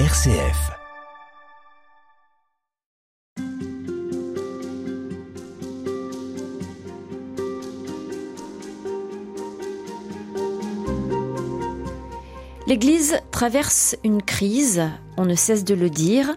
RCF. L'Église traverse une crise, on ne cesse de le dire.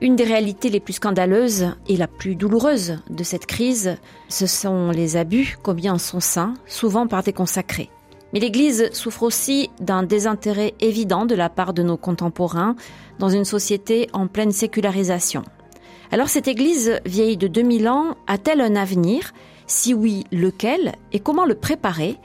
Une des réalités les plus scandaleuses et la plus douloureuse de cette crise, ce sont les abus commis en son sein, souvent par des consacrés. Mais l'Église souffre aussi d'un désintérêt évident de la part de nos contemporains dans une société en pleine sécularisation. Alors cette Église vieille de 2000 ans a-t-elle un avenir? Si oui, lequel? Et comment le préparer?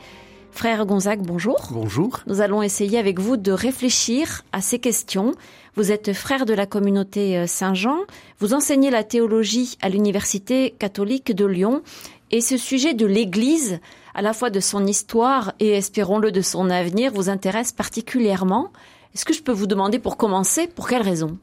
Frère Gonzague, bonjour. Bonjour. Nous allons essayer avec vous de réfléchir à ces questions. Vous êtes frère de la communauté euh, Saint-Jean, vous enseignez la théologie à l'Université catholique de Lyon et ce sujet de l'Église, à la fois de son histoire et espérons-le de son avenir, vous intéresse particulièrement. Est-ce que je peux vous demander pour commencer, pour quelles raisons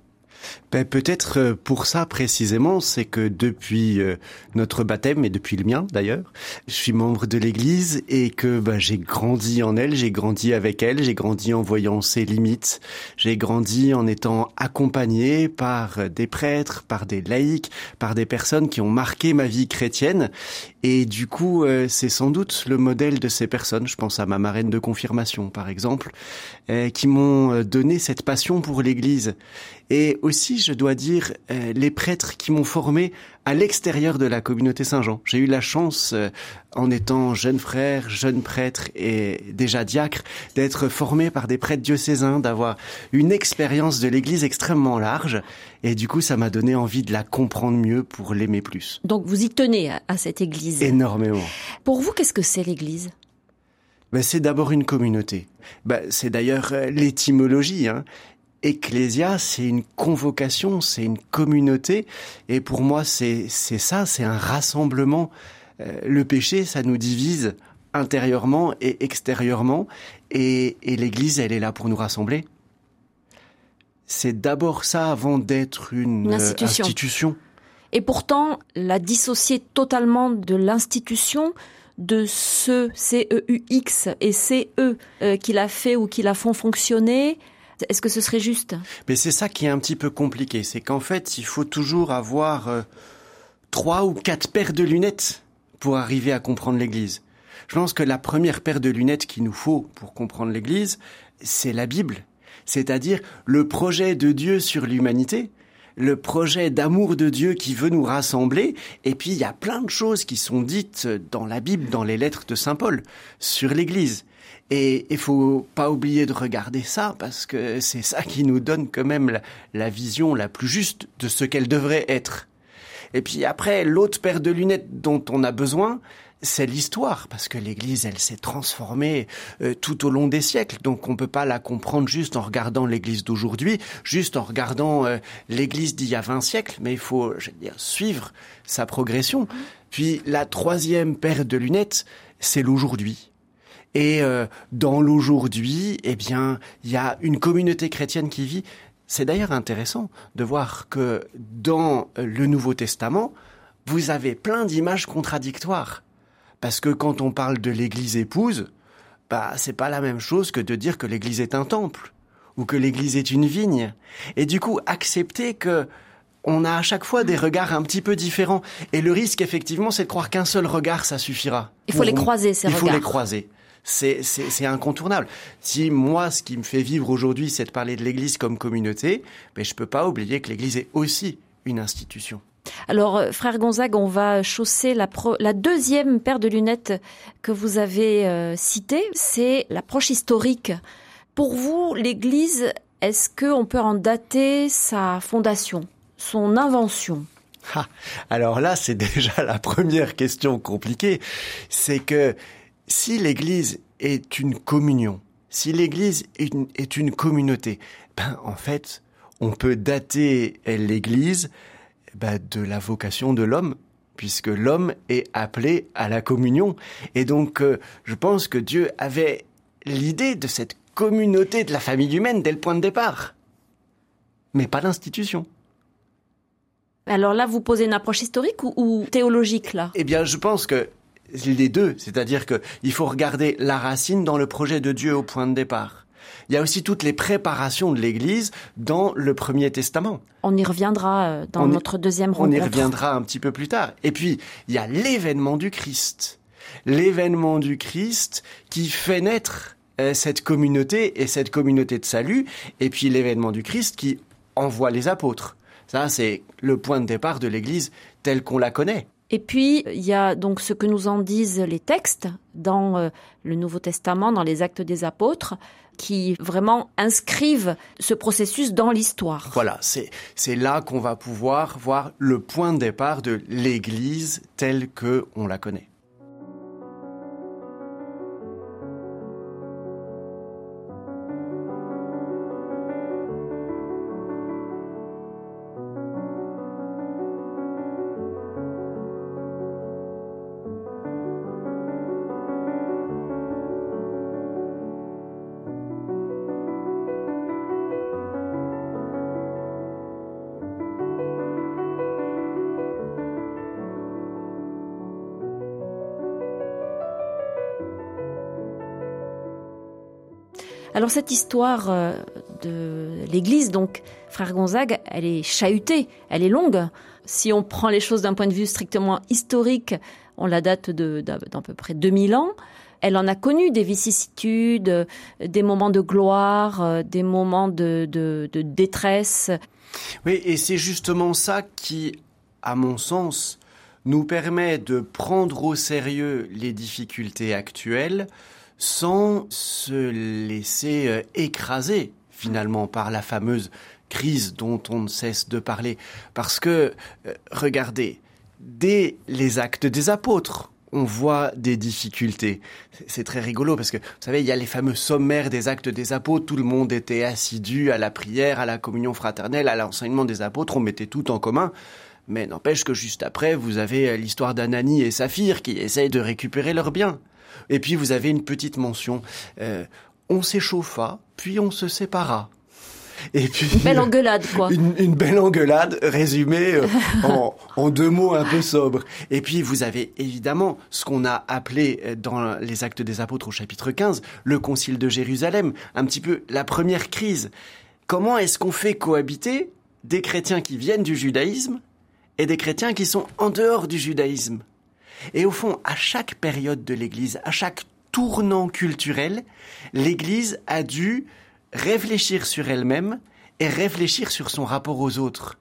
ben, Peut-être euh, pour ça précisément, c'est que depuis euh, notre baptême, et depuis le mien d'ailleurs, je suis membre de l'Église et que ben, j'ai grandi en elle, j'ai grandi avec elle, j'ai grandi en voyant ses limites, j'ai grandi en étant accompagné par des prêtres, par des laïcs, par des personnes qui ont marqué ma vie chrétienne. Et du coup, euh, c'est sans doute le modèle de ces personnes, je pense à ma marraine de confirmation par exemple, qui m'ont donné cette passion pour l'Église. Et aussi, je dois dire, euh, les prêtres qui m'ont formé à l'extérieur de la communauté Saint-Jean. J'ai eu la chance, euh, en étant jeune frère, jeune prêtre et déjà diacre, d'être formé par des prêtres diocésains, d'avoir une expérience de l'Église extrêmement large. Et du coup, ça m'a donné envie de la comprendre mieux pour l'aimer plus. Donc vous y tenez à, cette Église Énormément. Pour vous, qu'est-ce que c'est l'Église? Ben, c'est d'abord une communauté. Ben, c'est d'ailleurs euh, l'étymologie. Hein. Ecclésia, c'est une convocation, c'est une communauté. Et pour moi, c'est ça, c'est un rassemblement. Euh, le péché, ça nous divise intérieurement et extérieurement. Et, l'Église, elle est là pour nous rassembler. C'est d'abord ça avant d'être une, euh, institution. Et pourtant, la dissocier totalement de l'institution, de ce C-E-U-X et C-E euh, qui l'a fait ou qui la font fonctionner, est-ce que ce serait juste? Mais c'est ça qui est un petit peu compliqué, c'est qu'en fait, il faut toujours avoir euh, trois ou quatre paires de lunettes pour arriver à comprendre l'Église. Je pense que la première paire de lunettes qu'il nous faut pour comprendre l'Église, c'est la Bible, c'est-à-dire le projet de Dieu sur l'humanité, le projet d'amour de Dieu qui veut nous rassembler. Et puis, il y a plein de choses qui sont dites dans la Bible, dans les lettres de Saint Paul, sur l'Église. Et il faut pas oublier de regarder ça parce que c'est ça qui nous donne quand même la, vision la plus juste de ce qu'elle devrait être. Et puis après, l'autre paire de lunettes dont on a besoin, c'est l'histoire, parce que l'Église, elle s'est transformée euh, tout au long des siècles, donc on peut pas la comprendre juste en regardant l'Église d'aujourd'hui, juste en regardant euh, l'Église d'il y a 20 siècles, mais il faut, je veux dire, suivre sa progression. Puis la troisième paire de lunettes, c'est l'aujourd'hui. Et euh, dans l'aujourd'hui, eh bien, il y a une communauté chrétienne qui vit. C'est d'ailleurs intéressant de voir que dans le Nouveau Testament, vous avez plein d'images contradictoires. Parce que quand on parle de l'église épouse, bah, c'est pas la même chose que de dire que l'église est un temple ou que l'église est une vigne. Et du coup, accepter que on a à chaque fois des regards un petit peu différents. Et le risque, effectivement, c'est de croire qu'un seul regard, ça suffira. Il faut les croiser, ces regards. Il faut les croiser c'est incontournable. Si moi, ce qui me fait vivre aujourd'hui, c'est de parler de l'Église comme communauté, ben, je ne peux pas oublier que l'Église est aussi une institution. Alors, euh, frère Gonzague, on va chausser la, deuxième paire de lunettes que vous avez euh, citée, c'est l'approche historique. Pour vous, l'Église, est-ce qu'on peut en dater sa fondation, son invention? Ah, alors là, c'est déjà la première question compliquée. C'est que si l'Église est une communion, si l'Église est une, communauté, ben en fait, on peut dater l'Église ben, de la vocation de l'homme, puisque l'homme est appelé à la communion. Et donc, euh, je pense que Dieu avait l'idée de cette communauté de la famille humaine dès le point de départ, mais pas d'institution. Alors là, vous posez une approche historique ou, ou théologique là? Eh bien, je pense que les deux, c'est-à-dire qu'il faut regarder la racine dans le projet de Dieu au point de départ. Il y a aussi toutes les préparations de l'Église dans le Premier Testament. On y reviendra euh, dans notre deuxième rencontre. On y reviendra un petit peu plus tard. Et puis, il y a l'événement du Christ. L'événement du Christ qui fait naître euh, cette communauté et cette communauté de salut. Et puis l'événement du Christ qui envoie les apôtres. Ça, c'est le point de départ de l'Église telle qu'on la connaît. Et puis, il y a donc ce que nous en disent les textes dans euh, le Nouveau Testament, dans les actes des apôtres, qui vraiment inscrivent ce processus dans l'histoire. Voilà, c'est, là qu'on va pouvoir voir le point de départ de l'Église telle que on la connaît. Alors cette histoire euh, de l'Église, donc frère Gonzague, elle est chahutée, elle est longue. Si on prend les choses d'un point de vue strictement historique, on la date d'à peu près 2000 ans. Elle en a connu des vicissitudes, des moments de gloire, euh, des moments de, de détresse. Oui, et c'est justement ça qui, à mon sens, nous permet de prendre au sérieux les difficultés actuelles, sans se laisser euh, écraser finalement par la fameuse crise dont on ne cesse de parler. Parce que, euh, regardez, dès les actes des apôtres, on voit des difficultés. C'est très rigolo parce que, vous savez, il y a les fameux sommaires des actes des apôtres. Tout le monde était assidu à la prière, à la communion fraternelle, à l'enseignement des apôtres. On mettait tout en commun. Mais n'empêche que juste après, vous avez euh, l'histoire d'Ananie et Saphir qui essayent de récupérer leurs biens. Et puis vous avez une petite mention. Euh, on s'échauffa, puis on se sépara. Et puis, une belle engueulade, quoi. Une, belle engueulade résumée euh, en, deux mots un peu sobres. Et puis, vous avez évidemment ce qu'on a appelé euh, dans les Actes des Apôtres au chapitre 15, le Concile de Jérusalem, un petit peu la première crise. Comment est-ce qu'on fait cohabiter des chrétiens qui viennent du judaïsme et des chrétiens qui sont en dehors du judaïsme? Et au fond, à chaque période de l'Église, à chaque tournant culturel, l'Église a dû réfléchir sur elle-même et réfléchir sur son rapport aux autres.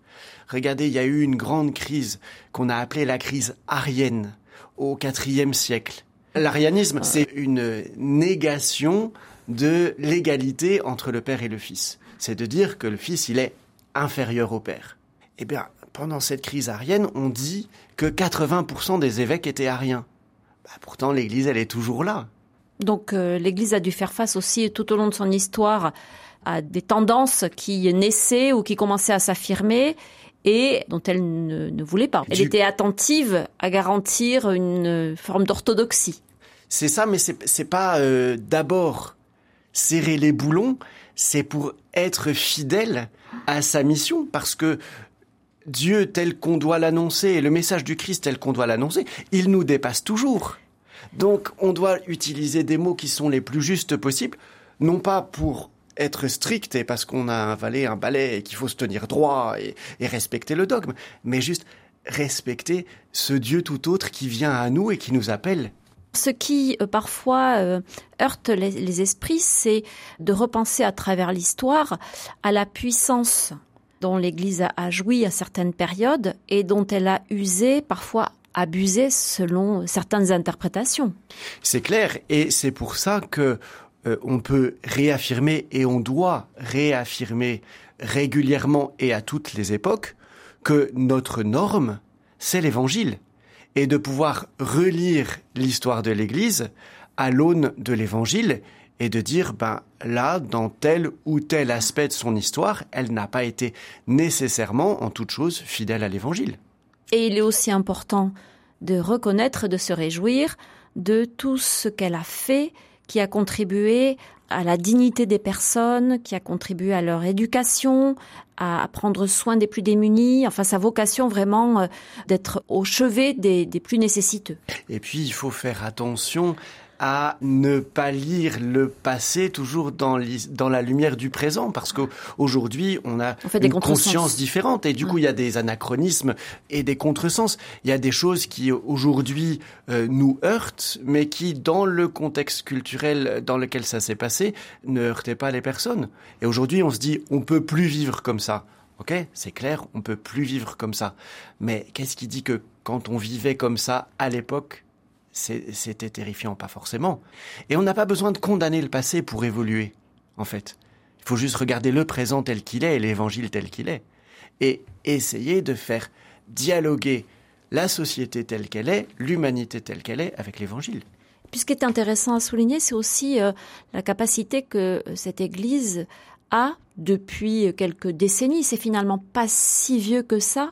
Regardez, il y a eu une grande crise qu'on a appelée la crise arienne au IVe siècle. L'arianisme, c'est une négation de l'égalité entre le Père et le Fils. C'est de dire que le Fils, il est inférieur au Père. Eh bien, pendant cette crise arienne, on dit que 80% des évêques étaient ariens. Bah, pourtant, l'Église, elle est toujours là. Donc euh, l'Église a dû faire face aussi tout au long de son histoire à des tendances qui naissaient ou qui commençaient à s'affirmer et dont elle ne, voulait pas. Elle était attentive à garantir une forme d'orthodoxie. C'est ça, mais c'est pas euh, d'abord serrer les boulons, c'est pour être fidèle à sa mission, parce que Dieu tel qu'on doit l'annoncer et le message du Christ tel qu'on doit l'annoncer, il nous dépasse toujours. Donc on doit utiliser des mots qui sont les plus justes possibles, non pas pour être strict et parce qu'on a avalé un balai et qu'il faut se tenir droit et, respecter le dogme, mais juste respecter ce Dieu tout autre qui vient à nous et qui nous appelle. Ce qui euh, parfois euh, heurte les esprits, c'est de repenser à travers l'histoire à la puissance dont l'Église a joui à certaines périodes et dont elle a usé, parfois abusé selon certaines interprétations. C'est clair, et c'est pour ça que euh, on peut réaffirmer et on doit réaffirmer régulièrement et à toutes les époques que notre norme, c'est l'Évangile, et de pouvoir relire l'histoire de l'Église à l'aune de l'Évangile et de dire, ben là, dans tel ou tel aspect de son histoire, elle n'a pas été nécessairement, en toute chose, fidèle à l'Évangile. Et il est aussi important de reconnaître, de se réjouir de tout ce qu'elle a fait qui a contribué à la dignité des personnes, qui a contribué à leur éducation, à prendre soin des plus démunis, enfin sa vocation vraiment euh, d'être au chevet des, des plus nécessiteux. Et puis il faut faire attention à ne pas lire le passé toujours dans, dans la lumière du présent, parce qu'aujourd'hui, on a une conscience différente, et du coup, il y a des anachronismes et des contresens. Il y a des choses qui, aujourd'hui, euh, nous heurtent, mais qui, dans le contexte culturel dans lequel ça s'est passé, ne heurtaient pas les personnes. Et aujourd'hui, on se dit, on peut plus vivre comme ça. Ok, c'est clair, on peut plus vivre comme ça. Mais qu'est-ce qui dit que quand on vivait comme ça à l'époque, c'était terrifiant, pas forcément. Et on n'a pas besoin de condamner le passé pour évoluer, en fait. Il faut juste regarder le présent tel qu'il est et l'évangile tel qu'il est. Et essayer de faire dialoguer la société telle qu'elle est, l'humanité telle qu'elle est, avec l'évangile. Puis ce qui est intéressant à souligner, c'est aussi euh, la capacité que cette Église a depuis quelques décennies, c'est finalement pas si vieux que ça,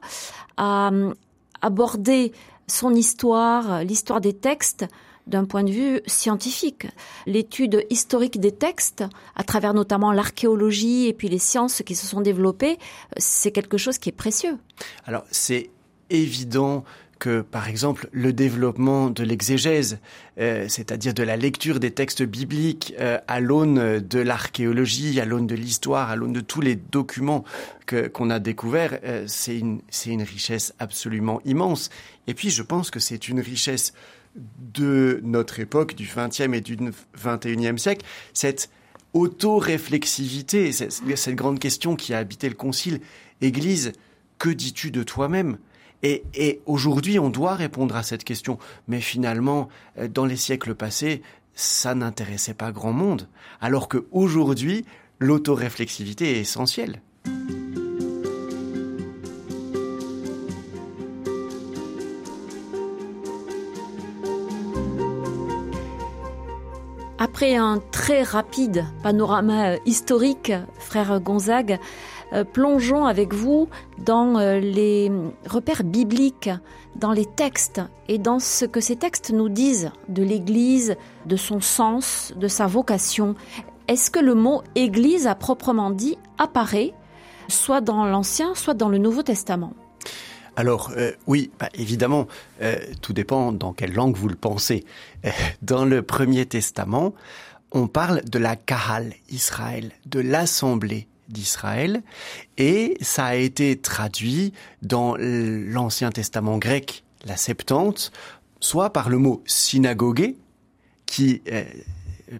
à euh, aborder son histoire, l'histoire des textes d'un point de vue scientifique. L'étude historique des textes, à travers notamment l'archéologie et puis les sciences qui se sont développées, c'est quelque chose qui est précieux. Alors c'est évident que, par exemple, le développement de l'exégèse, euh, c'est-à-dire de la lecture des textes bibliques euh, à l'aune de l'archéologie, à l'aune de l'histoire, à l'aune de tous les documents que, qu'on a découverts, euh, c'est une, c'est une richesse absolument immense. Et puis, je pense que c'est une richesse de notre époque, du XXe et du XXIe siècle, cette auto-réflexivité, cette, cette grande question qui a habité le Concile. Église, que dis-tu de toi-même? Et, aujourd'hui, on doit répondre à cette question. Mais finalement, euh, dans les siècles passés, ça n'intéressait pas grand monde. Alors qu'aujourd'hui, l'autoréflexivité est essentielle. Après un très rapide panorama euh, historique, frère Gonzague, plongeons avec vous dans euh, les repères bibliques, dans les textes et dans ce que ces textes nous disent de l'Église, de son sens, de sa vocation. Est-ce que le mot Église à proprement dit apparaît soit dans l'Ancien, soit dans le Nouveau Testament? Alors euh, oui, bah, évidemment, tout dépend dans quelle langue vous le pensez. dans le Premier Testament, on parle de la Kahal Israël, de l'assemblée d'Israël et ça a été traduit dans l'Ancien Testament grec, la Septante, soit par le mot synagogue qui euh,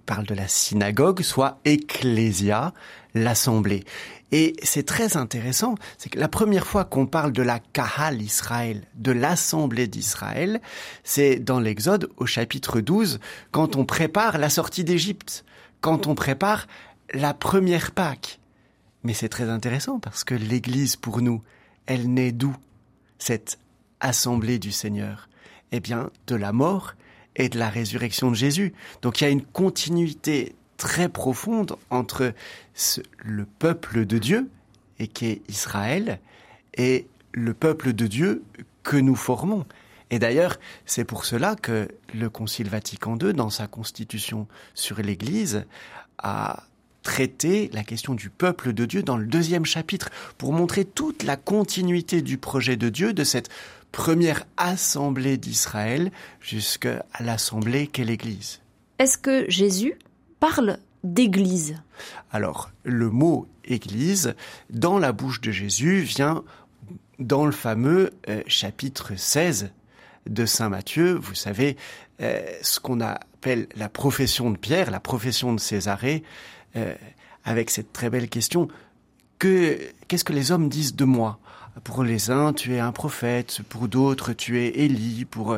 parle de la synagogue, soit ecclésia, l'assemblée. Et c'est très intéressant, c'est que la première fois qu'on parle de la Kahal Israël, de l'assemblée d'Israël, c'est dans l'Exode au chapitre 12, quand on prépare la sortie d'Égypte, quand on prépare la première Pâque. Mais c'est très intéressant parce que l'Église, pour nous, elle naît d'où? Cette assemblée du Seigneur Eh bien, de la mort et de la résurrection de Jésus. Donc il y a une continuité très profonde entre le peuple de Dieu, et qui est Israël, et le peuple de Dieu que nous formons. Et d'ailleurs, c'est pour cela que le Concile Vatican II, dans sa constitution sur l'Église, a traiter la question du peuple de Dieu dans le deuxième chapitre, pour montrer toute la continuité du projet de Dieu, de cette première assemblée d'Israël jusqu'à l'assemblée qu'est l'Église. Est-ce que Jésus parle d'Église? Alors, le mot Église, dans la bouche de Jésus, vient dans le fameux euh, chapitre 16 de Saint Matthieu, vous savez, euh, ce qu'on appelle la profession de Pierre, la profession de Césarée, euh, avec cette très belle question. Que qu'est-ce que les hommes disent de moi? Pour les uns, tu es un prophète, pour d'autres, tu es Élie, pour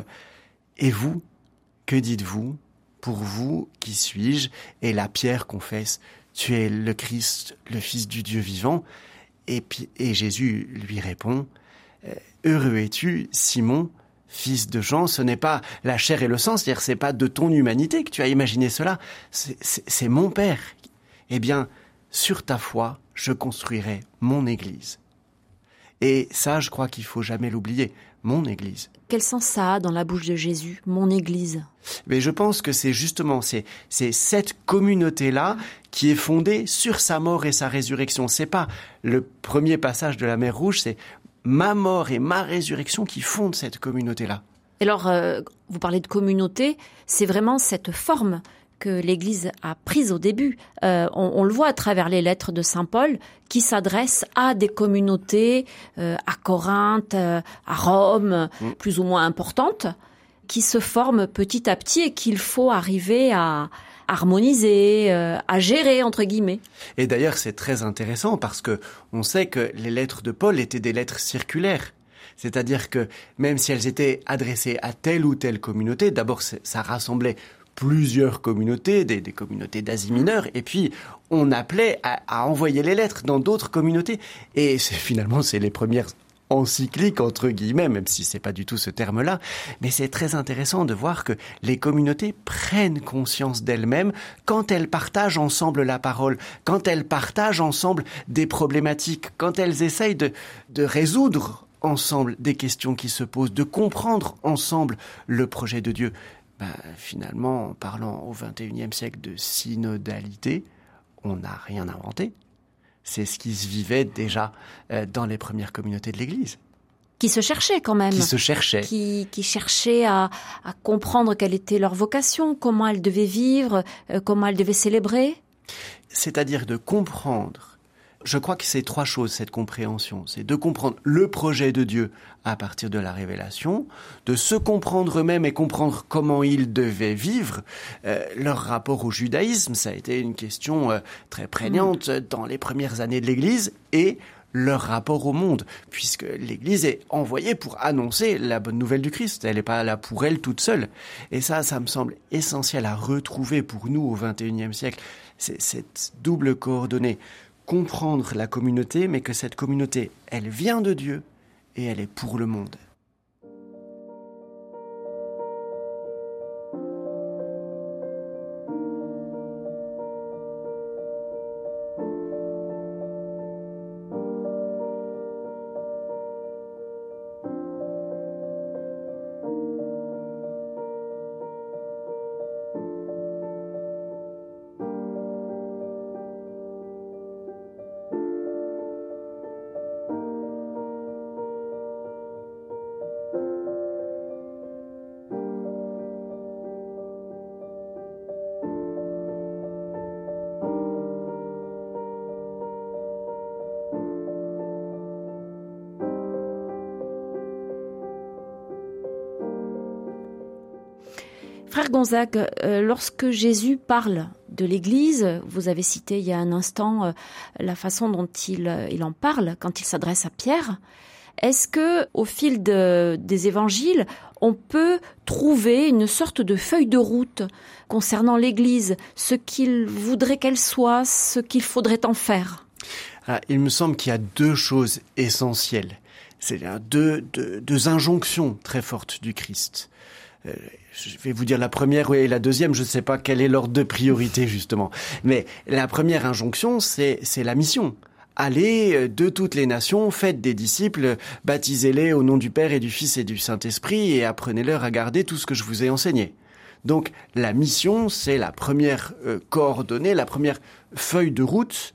et vous, que dites-vous? Pour vous, qui suis-je? Et la pierre confesse, tu es le Christ, le Fils du Dieu vivant. Et, et Jésus lui répond, euh, Heureux es-tu, Simon, fils de Jean, ce n'est pas la chair et le sang, c'est-à-dire c'est pas de ton humanité que tu as imaginé cela, c'est mon Père eh bien, sur ta foi, je construirai mon Église. Et ça, je crois qu'il faut jamais l'oublier, mon Église. Quel sens ça a dans la bouche de Jésus, mon Église? Mais je pense que c'est justement c'est cette communauté-là qui est fondée sur sa mort et sa résurrection. C'est pas le premier passage de la mer Rouge, c'est ma mort et ma résurrection qui fondent cette communauté-là. Alors, euh, vous parlez de communauté, c'est vraiment cette forme que l'Église a prise au début. Euh, on, le voit à travers les lettres de Saint Paul qui s'adressent à des communautés euh, à Corinthe, à Rome, mm. plus ou moins importantes, qui se forment petit à petit et qu'il faut arriver à harmoniser, à gérer entre guillemets. Et d'ailleurs, c'est très intéressant parce que on sait que les lettres de Paul étaient des lettres circulaires. C'est-à-dire que même si elles étaient adressées à telle ou telle communauté, d'abord ça rassemblait plusieurs communautés, des, communautés d'Asie mineure, et puis on appelait à, envoyer les lettres dans d'autres communautés. Et finalement, c'est les premières encycliques entre guillemets, même si c'est pas du tout ce terme-là, mais c'est très intéressant de voir que les communautés prennent conscience d'elles-mêmes quand elles partagent ensemble la parole, quand elles partagent ensemble des problématiques, quand elles essayent de, de résoudre ensemble des questions qui se posent, de comprendre ensemble le projet de Dieu. Ben, finalement, en parlant au XXIe siècle de synodalité, on n'a rien inventé. C'est ce qui se vivait déjà euh, dans les premières communautés de l'Église. Qui se cherchaient quand même. Qui se cherchaient. Qui, cherchaient à, comprendre quelle était leur vocation, comment elles devaient vivre, euh, comment elles devaient célébrer. C'est-à-dire de comprendre je crois que c'est trois choses, cette compréhension. C'est de comprendre le projet de Dieu à partir de la révélation, de se comprendre eux-mêmes et comprendre comment ils devaient vivre. Euh, leur rapport au judaïsme, ça a été une question euh, très prégnante mm. dans les premières années de l'Église, et leur rapport au monde, puisque l'Église est envoyée pour annoncer la bonne nouvelle du Christ. Elle n'est pas là pour elle toute seule. Et ça, ça me semble essentiel à retrouver pour nous au XXIe siècle. C'est cette double coordonnée comprendre la communauté, mais que cette communauté, elle vient de Dieu et elle est pour le monde. Gonzague, euh, lorsque Jésus parle de l'Église, vous avez cité il y a un instant euh, la façon dont il, euh, il en parle quand il s'adresse à Pierre. Est-ce que, au fil des évangiles, on peut trouver une sorte de feuille de route concernant l'Église, ce qu'il voudrait qu'elle soit, ce qu'il faudrait en faire? Ah, Il me semble qu'il y a deux choses essentielles. C'est deux, deux injonctions très fortes du Christ. Euh, je vais vous dire la première et la deuxième, je ne sais pas quelle est l'ordre de priorité justement. Mais la première injonction, c'est la mission. Allez euh, de toutes les nations, faites des disciples, baptisez-les au nom du Père et du Fils et du Saint-Esprit et apprenez-leur à garder tout ce que je vous ai enseigné. Donc la mission, c'est la première euh, coordonnée, la première feuille de route.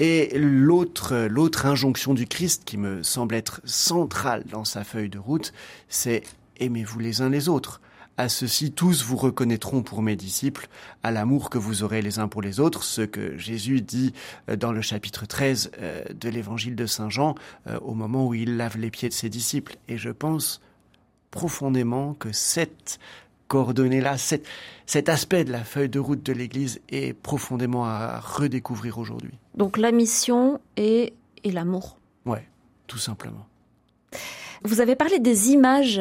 Et l'autre, l'autre injonction du Christ qui me semble être centrale dans sa feuille de route, c'est aimez-vous les uns les autres. À ceci tous vous reconnaîtront pour mes disciples, à l'amour que vous aurez les uns pour les autres, ce que Jésus dit euh, dans le chapitre 13 euh, de l'évangile de Saint Jean, euh, au moment où il lave les pieds de ses disciples. Et je pense profondément que cette coordonnée-là, cet aspect de la feuille de route de l'Église est profondément à redécouvrir aujourd'hui. Donc la mission et, et l'amour. Ouais, tout simplement. Vous avez parlé des images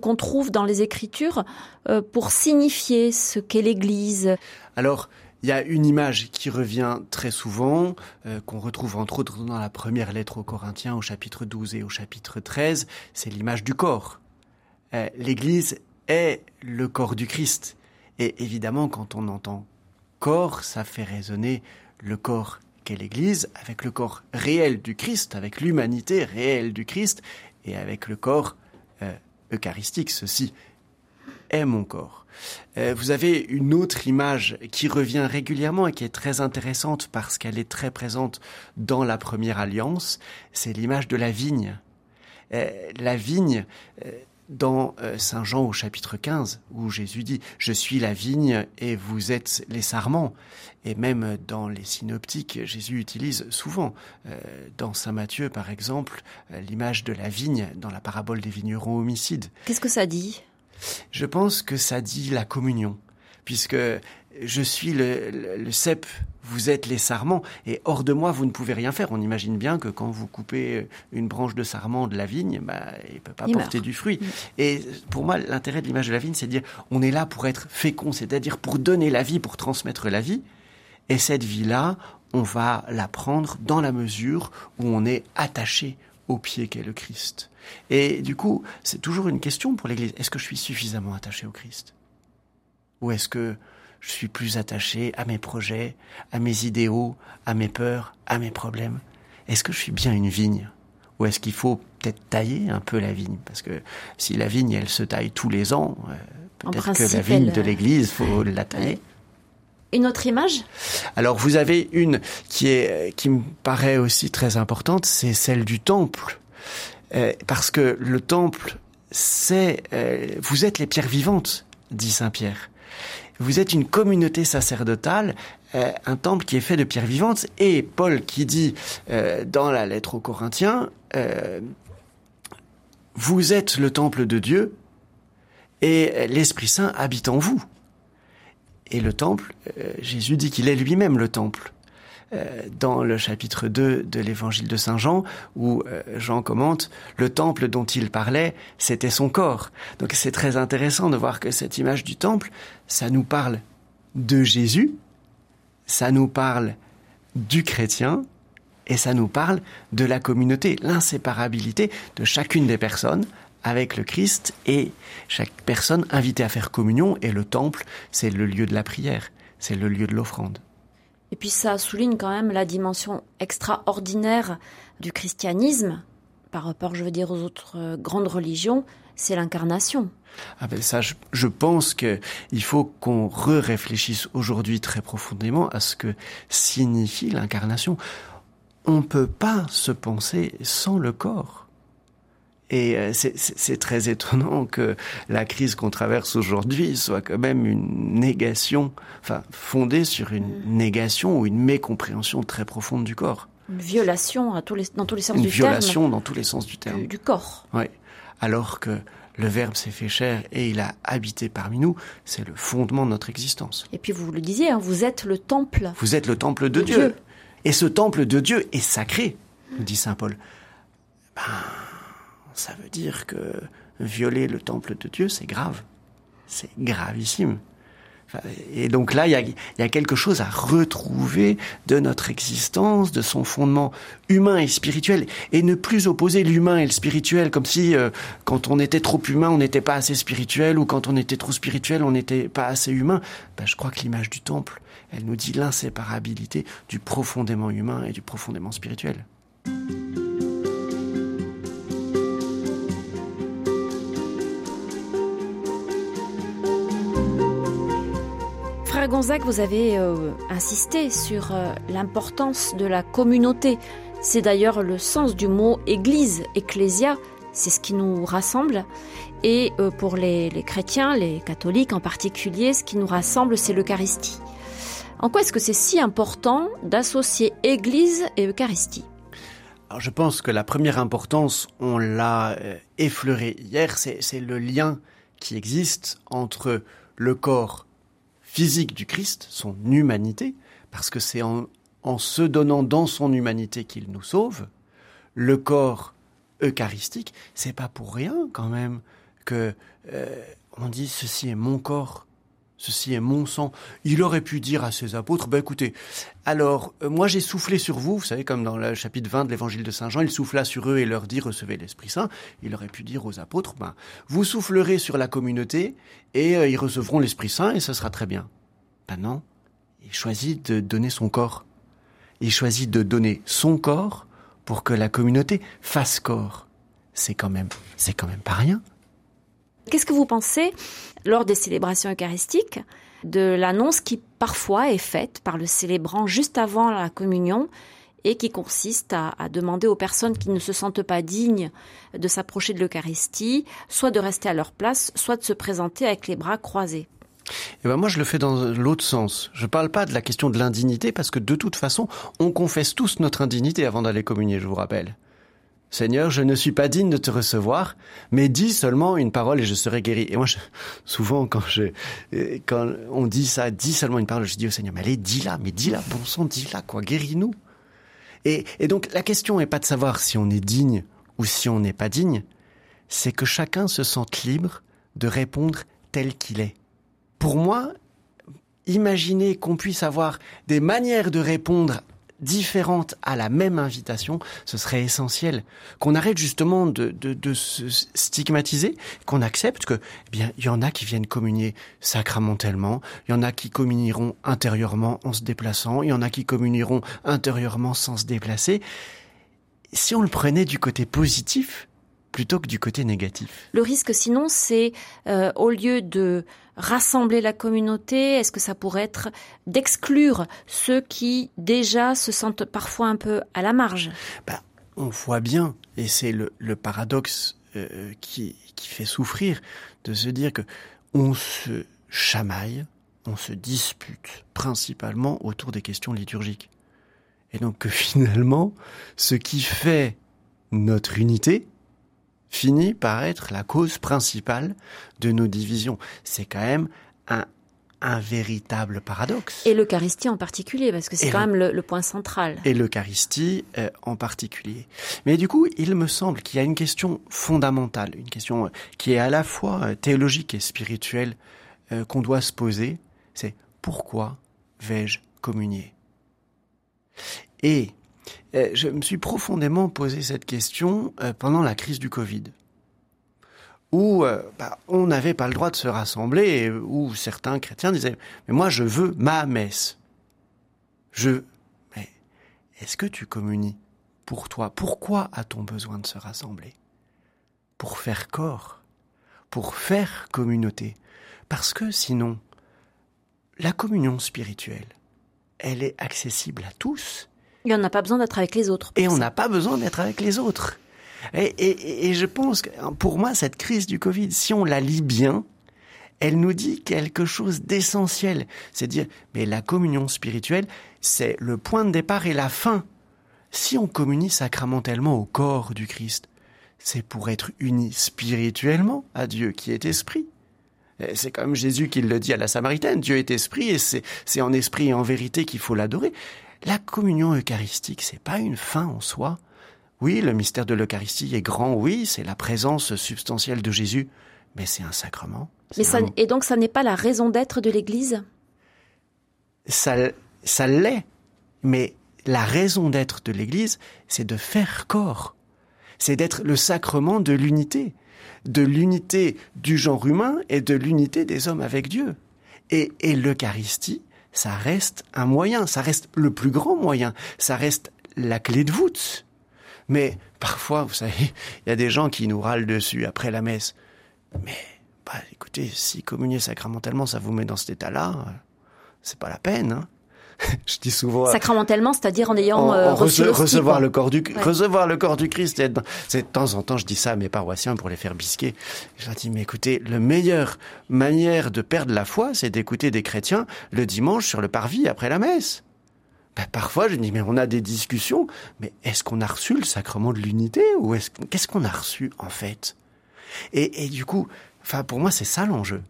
qu'on trouve dans les Écritures euh, pour signifier ce qu'est l'Église Alors, il y a une image qui revient très souvent, euh, qu'on retrouve entre autres dans la première lettre aux Corinthiens au chapitre 12 et au chapitre 13, c'est l'image du corps. Euh, L'Église est le corps du Christ. Et évidemment, quand on entend corps, ça fait résonner le corps qu'est l'Église avec le corps réel du Christ, avec l'humanité réelle du Christ et avec le corps eucharistique, ceci est mon corps. Euh, vous avez une autre image qui revient régulièrement et qui est très intéressante parce qu'elle est très présente dans la première alliance, c'est l'image de la vigne. Euh, la vigne, euh, dans euh, Saint Jean au chapitre 15, où Jésus dit ⁇ Je suis la vigne et vous êtes les sarments ⁇ Et même dans les synoptiques, Jésus utilise souvent, euh, dans Saint Matthieu par exemple, euh, l'image de la vigne dans la parabole des vignerons homicides. Qu'est-ce que ça dit? Je pense que ça dit la communion, puisque je suis le, le, cep, vous êtes les sarments, et hors de moi, vous ne pouvez rien faire. On imagine bien que quand vous coupez une branche de sarment de la vigne, bah, il ne peut pas porter du fruit. Et pour moi, l'intérêt de l'image de la vigne, c'est de dire, on est là pour être fécond, c'est-à-dire pour donner la vie, pour transmettre la vie. Et cette vie-là, on va la prendre dans la mesure où on est attaché au pied qu'est le Christ. Et du coup, c'est toujours une question pour l'Église. Est-ce que je suis suffisamment attaché au Christ? Ou est-ce que je suis plus attaché à mes projets, à mes idéaux, à mes peurs, à mes problèmes? Est-ce que je suis bien une vigne? Ou est-ce qu'il faut peut-être tailler un peu la vigne? Parce que si la vigne, elle se taille tous les ans, euh, peut-être que la vigne de l'Église, faut la tailler. Une autre image? Alors vous avez une qui est qui me paraît aussi très importante, c'est celle du temple, euh, parce que le temple, c'est euh, vous êtes les pierres vivantes, dit saint Pierre. Vous êtes une communauté sacerdotale, euh, un temple qui est fait de pierres vivantes. Et Paul qui dit euh, dans la lettre aux Corinthiens, euh, vous êtes le temple de Dieu et l'Esprit Saint habite en vous. Et le temple, Jésus dit qu'il est lui-même le temple. Euh, dans le chapitre 2 de l'évangile de Saint Jean, où euh, Jean commente, le temple dont il parlait, c'était son corps. Donc c'est très intéressant de voir que cette image du temple, ça nous parle de Jésus, ça nous parle du chrétien, et ça nous parle de la communauté, l'inséparabilité de chacune des personnes avec le Christ et chaque personne invitée à faire communion et le temple, c'est le lieu de la prière, c'est le lieu de l'offrande. Et puis ça souligne quand même la dimension extraordinaire du christianisme par rapport, je veux dire, aux autres euh, grandes religions, c'est l'incarnation. Ah ben ça, je, pense qu'il faut qu'on re-réfléchisse aujourd'hui très profondément à ce que signifie l'incarnation. On ne peut pas se penser sans le corps. Et euh, c'est très étonnant que la crise qu'on traverse aujourd'hui soit quand même une négation, enfin fondée sur une mm. négation ou une mécompréhension très profonde du corps. Une violation à tous les, dans tous les sens une du terme. Une violation dans tous les sens du terme. Du, du corps. Oui. Alors que le Verbe s'est fait chair et il a habité parmi nous, c'est le fondement de notre existence. Et puis vous le disiez, hein, vous êtes le temple. Vous êtes le temple de, de Dieu. Dieu. Et ce temple de Dieu est sacré, nous dit Saint Paul. Ben, ça veut dire que violer le temple de Dieu, c'est grave. C'est gravissime. Et donc là, il y a, quelque chose à retrouver de notre existence, de son fondement humain et spirituel, et ne plus opposer l'humain et le spirituel, comme si euh, quand on était trop humain, on n'était pas assez spirituel, ou quand on était trop spirituel, on n'était pas assez humain. Ben, je crois que l'image du temple, elle nous dit l'inséparabilité du profondément humain et du profondément spirituel. Gonzague, vous avez euh, insisté sur euh, l'importance de la communauté. C'est d'ailleurs le sens du mot Église, Ecclésia, c'est ce qui nous rassemble. Et euh, pour les, chrétiens, les catholiques en particulier, ce qui nous rassemble, c'est l'Eucharistie. En quoi est-ce que c'est si important d'associer Église et Eucharistie? Alors je pense que la première importance, on l'a effleuré hier, c'est le lien qui existe entre le corps physique du Christ, son humanité, parce que c'est en, se donnant dans son humanité qu'il nous sauve, le corps eucharistique, c'est pas pour rien quand même que euh, on dit ceci est mon corps Ceci est mon sang. Il aurait pu dire à ses apôtres, bah écoutez, alors euh, moi j'ai soufflé sur vous, vous savez comme dans le chapitre 20 de l'évangile de Saint Jean, il souffla sur eux et leur dit recevez l'Esprit Saint. Il aurait pu dire aux apôtres, ben vous soufflerez sur la communauté et euh, ils recevront l'Esprit Saint et ce sera très bien. Ben non, il choisit de donner son corps. Il choisit de donner son corps pour que la communauté fasse corps. C'est quand même, c'est quand même pas rien. Qu'est-ce que vous pensez, lors des célébrations eucharistiques, de l'annonce qui parfois est faite par le célébrant juste avant la communion et qui consiste à, demander aux personnes qui ne se sentent pas dignes de s'approcher de l'Eucharistie, soit de rester à leur place, soit de se présenter avec les bras croisés? Eh ben moi, je le fais dans l'autre sens. Je parle pas de la question de l'indignité parce que de toute façon, on confesse tous notre indignité avant d'aller communier, je vous rappelle. Seigneur, je ne suis pas digne de te recevoir, mais dis seulement une parole et je serai guéri. Et moi, souvent, quand on dit ça, dis seulement une parole, je dis au Seigneur, mais allez, dis-la, mais dis-la, bon sang, dis-la, quoi, guéris-nous. Et, et donc, la question n'est pas de savoir si on est digne ou si on n'est pas digne, c'est que chacun se sente libre de répondre tel qu'il est. Pour moi, imaginer qu'on puisse avoir des manières de répondre différentes à la même invitation, ce serait essentiel. Qu'on arrête justement de, de, de se stigmatiser, qu'on accepte que, eh bien, il y en a qui viennent communier sacramentellement, il y en a qui communieront intérieurement en se déplaçant, il y en a qui communieront intérieurement sans se déplacer. Si on le prenait du côté positif, plutôt que du côté négatif. Le risque sinon, c'est euh, au lieu de rassembler la communauté, est-ce que ça pourrait être d'exclure ceux qui déjà se sentent parfois un peu à la marge? Bah, On voit bien, et c'est le, le, paradoxe euh, qui, qui fait souffrir, de se dire que on se chamaille, on se dispute principalement autour des questions liturgiques. Et donc que finalement, ce qui fait notre unité, finit par être la cause principale de nos divisions. C'est quand même un, un véritable paradoxe. Et l'Eucharistie en particulier, parce que c'est quand même le, le, point central. Et l'Eucharistie euh, en particulier. Mais du coup, il me semble qu'il y a une question fondamentale, une question euh, qui est à la fois euh, théologique et spirituelle euh, qu'on doit se poser, c'est pourquoi vais-je communier? Et je me suis profondément posé cette question euh, pendant la crise du Covid, où euh, bah, on n'avait pas le droit de se rassembler, où certains chrétiens disaient mais moi je veux ma messe. Je mais est-ce que tu communies pour toi? Pourquoi a-t-on besoin de se rassembler? Pour faire corps, pour faire communauté, parce que sinon la communion spirituelle, elle est accessible à tous et on n'a pas besoin d'être avec les autres. Et on n'a pas besoin d'être avec les autres. Et, et, et, je pense que pour moi, cette crise du Covid, si on la lit bien, elle nous dit quelque chose d'essentiel. C'est dire, mais la communion spirituelle, c'est le point de départ et la fin. Si on communie sacramentellement au corps du Christ, c'est pour être unis spirituellement à Dieu qui est esprit. C'est comme Jésus qui le dit à la Samaritaine, Dieu est esprit et c'est en esprit et en vérité qu'il faut l'adorer. La communion eucharistique, c'est pas une fin en soi. Oui, le mystère de l'Eucharistie est grand, oui, c'est la présence substantielle de Jésus, mais c'est un sacrement. Mais ça, et donc ça n'est pas la raison d'être de l'Église? Ça, ça l'est, mais la raison d'être de l'Église, c'est de faire corps. C'est d'être le sacrement de l'unité, de l'unité du genre humain et de l'unité des hommes avec Dieu. Et, et l'Eucharistie, ça reste un moyen, ça reste le plus grand moyen, ça reste la clé de voûte. Mais parfois, vous savez, il y a des gens qui nous râlent dessus après la messe. Mais, bah, écoutez, si communier sacramentellement, ça vous met dans cet état-là, c'est pas la peine. Hein je dis souvent sacramentellement, c'est-à-dire en ayant euh, reçu rece recevoir le corps du ouais. recevoir le corps du Christ. C'est de temps en temps, je dis ça à mes paroissiens pour les faire bisquer. Je leur dis mais écoutez, le meilleure manière de perdre la foi, c'est d'écouter des chrétiens le dimanche sur le parvis après la messe. Ben, parfois, je dis mais on a des discussions, mais est-ce qu'on a reçu le sacrement de l'unité ou est-ce qu'est-ce qu'on a reçu en fait? Et, et du coup, enfin pour moi c'est ça l'enjeu.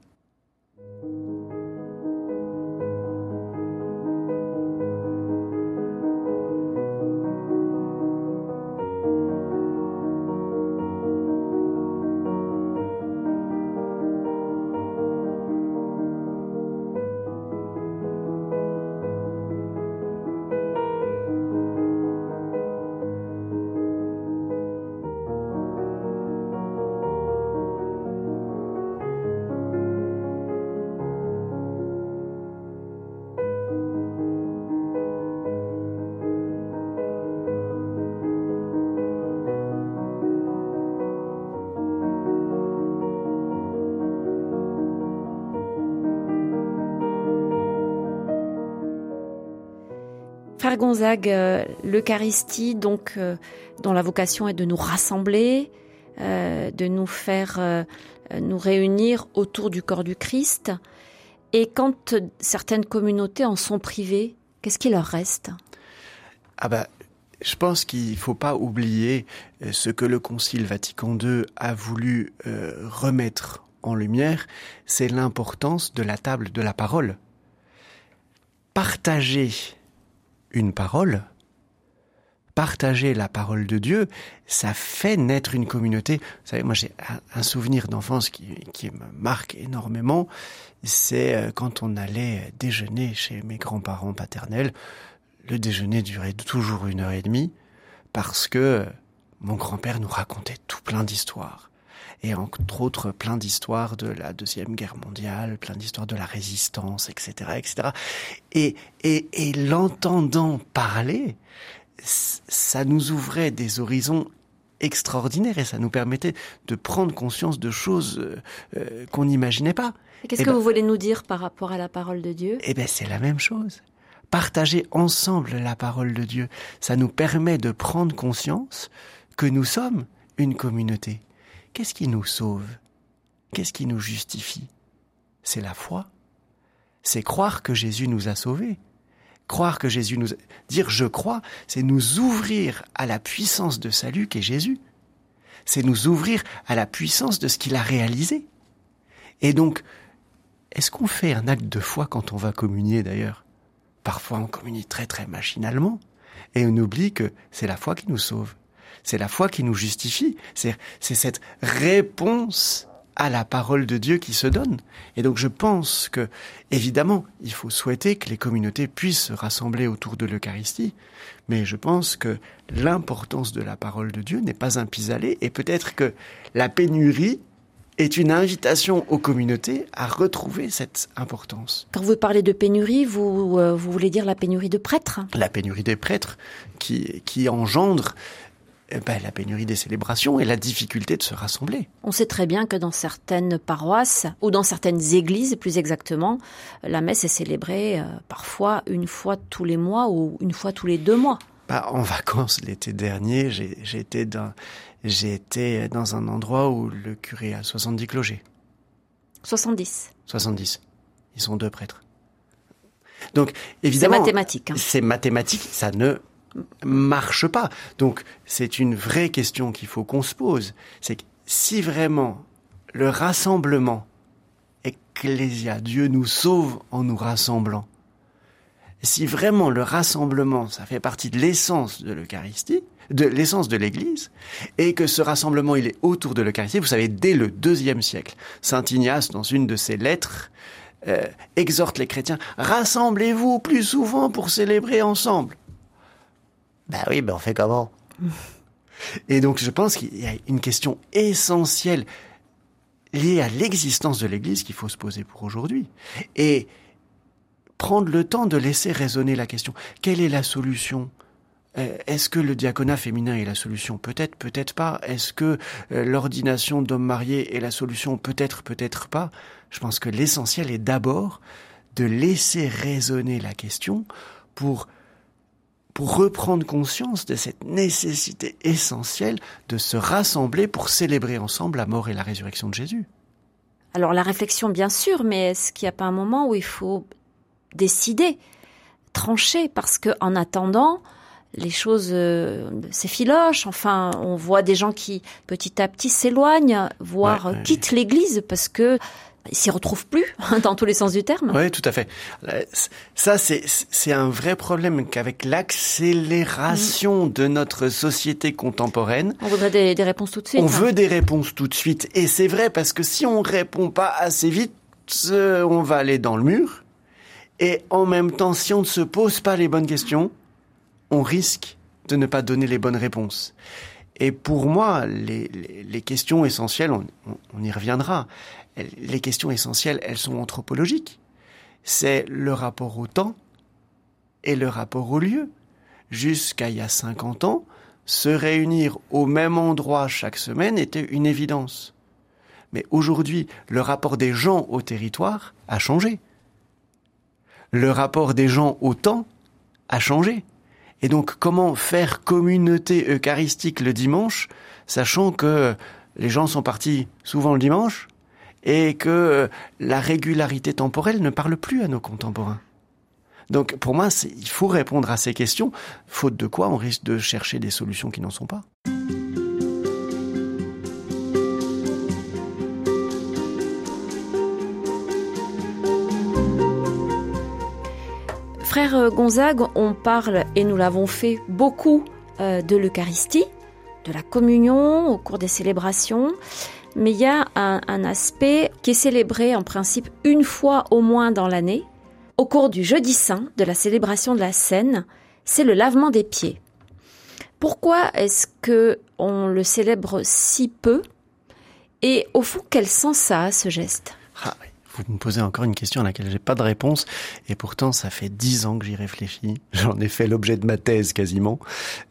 Frère Gonzague, euh, l'Eucharistie, donc, euh, dont la vocation est de nous rassembler, euh, de nous faire nous réunir autour du corps du Christ. Et quand certaines communautés en sont privées, qu'est-ce qui leur reste? Ah bah, je pense qu'il ne faut pas oublier ce que le Concile Vatican II a voulu remettre en lumière, c'est l'importance de la table de la parole. Partager une parole, partager la parole de Dieu, ça fait naître une communauté. Vous savez, moi j'ai un souvenir d'enfance qui, qui, me marque énormément, c'est euh, quand on allait déjeuner chez mes grands-parents paternels. Le déjeuner durait toujours une heure et demie parce que mon grand-père nous racontait tout plein d'histoires et entre autres plein d'histoires de la deuxième guerre mondiale, plein d'histoires de la résistance, etc., etc. Et, et, et l'entendant parler, ça nous ouvrait des horizons extraordinaires et ça nous permettait de prendre conscience de choses euh, euh, qu'on n'imaginait pas. Qu'est-ce eh que ben vous voulez nous dire par rapport à la parole de Dieu? Eh bien, c'est la même chose. Partager ensemble la parole de Dieu, ça nous permet de prendre conscience que nous sommes une communauté Qu'est-ce qui nous sauve? Qu'est-ce qui nous justifie? C'est la foi. C'est croire que Jésus nous a sauvés. Croire que Jésus nous... Dire je crois, c'est nous ouvrir à la puissance de salut qu'est Jésus. C'est nous ouvrir à la puissance de ce qu'il a réalisé. Et donc, est-ce qu'on fait un acte de foi quand on va communier d'ailleurs? Parfois on communie très très machinalement et on oublie que c'est la foi qui nous sauve. C'est la foi qui nous justifie. C'est cette réponse à la parole de Dieu qui se donne. Et donc je pense que, évidemment, il faut souhaiter que les communautés puissent se rassembler autour de l'Eucharistie, mais je pense que l'importance de la parole de Dieu n'est pas un pis-aller, et peut-être que la pénurie est une invitation aux communautés à retrouver cette importance. Quand vous parlez de pénurie, vous, euh, vous voulez dire la pénurie de prêtres? La pénurie des prêtres qui, qui engendre ben, la pénurie des célébrations et la difficulté de se rassembler. On sait très bien que dans certaines paroisses, ou dans certaines églises plus exactement, la messe est célébrée euh, parfois une fois tous les mois ou une fois tous les deux mois. Bah, en vacances l'été dernier, j'étais dans, dans un endroit où le curé a 70 clochers. 70 70. Ils sont deux prêtres. Donc, évidemment. C'est mathématique. Hein. C'est mathématique, ça ne marche pas. Donc c'est une vraie question qu'il faut qu'on se pose. C'est que si vraiment le rassemblement ecclésia, Dieu nous sauve en nous rassemblant, si vraiment le rassemblement, ça fait partie de l'essence de l'Eucharistie, de l'essence de l'Église, et que ce rassemblement, il est autour de l'Eucharistie, vous savez, dès le deuxième siècle, Saint Ignace, dans une de ses lettres, euh, exhorte les chrétiens, rassemblez-vous plus souvent pour célébrer ensemble. Ben oui, ben on fait comment? Et donc je pense qu'il y a une question essentielle liée à l'existence de l'Église qu'il faut se poser pour aujourd'hui. Et prendre le temps de laisser résonner la question. Quelle est la solution? Euh, est-ce que le diaconat féminin est la solution? Peut-être, peut-être pas. Est-ce que euh, l'ordination d'hommes mariés est la solution? Peut-être, peut-être pas. Je pense que l'essentiel est d'abord de laisser résonner la question pour pour reprendre conscience de cette nécessité essentielle de se rassembler pour célébrer ensemble la mort et la résurrection de Jésus. Alors la réflexion, bien sûr, mais est-ce qu'il n'y a pas un moment où il faut décider, trancher, parce que en attendant, les choses euh, s'effilochent. Enfin, on voit des gens qui petit à petit s'éloignent, voire quittent l'Église parce que s'y retrouvent plus dans tous les sens du terme. Oui, tout à fait. Euh, ça, c'est un vrai problème qu'avec l'accélération mm. de notre société contemporaine. On voudrait des, des réponses tout de suite. On hein. veut des réponses tout de suite. Et c'est vrai parce que si on répond pas assez vite, on va aller dans le mur. Et en même temps, si on ne se pose pas les bonnes questions, on risque de ne pas donner les bonnes réponses. Et pour moi, les, les, les questions essentielles, on, on y reviendra, les questions essentielles, elles sont anthropologiques. C'est le rapport au temps et le rapport au lieu. Jusqu'à il y a 50 ans, se réunir au même endroit chaque semaine était une évidence. Mais aujourd'hui, le rapport des gens au territoire a changé. Le rapport des gens au temps a changé. Et donc, comment faire communauté eucharistique le dimanche, sachant que les gens sont partis souvent le dimanche et que la régularité temporelle ne parle plus à nos contemporains. Donc, pour moi, il faut répondre à ces questions, faute de quoi on risque de chercher des solutions qui n'en sont pas. Frère Gonzague, on parle, et nous l'avons fait beaucoup, euh, de l'Eucharistie, de la communion au cours des célébrations, mais il y a un, aspect qui est célébré en principe une fois au moins dans l'année, au cours du jeudi saint, de la célébration de la Seine, c'est le lavement des pieds. Pourquoi est-ce que on le célèbre si peu Et au fond, quel sens ça a ce geste? Ah, vous me posez encore une question à laquelle j'ai pas de réponse, et pourtant ça fait dix ans que j'y réfléchis. J'en ai fait l'objet de ma thèse quasiment,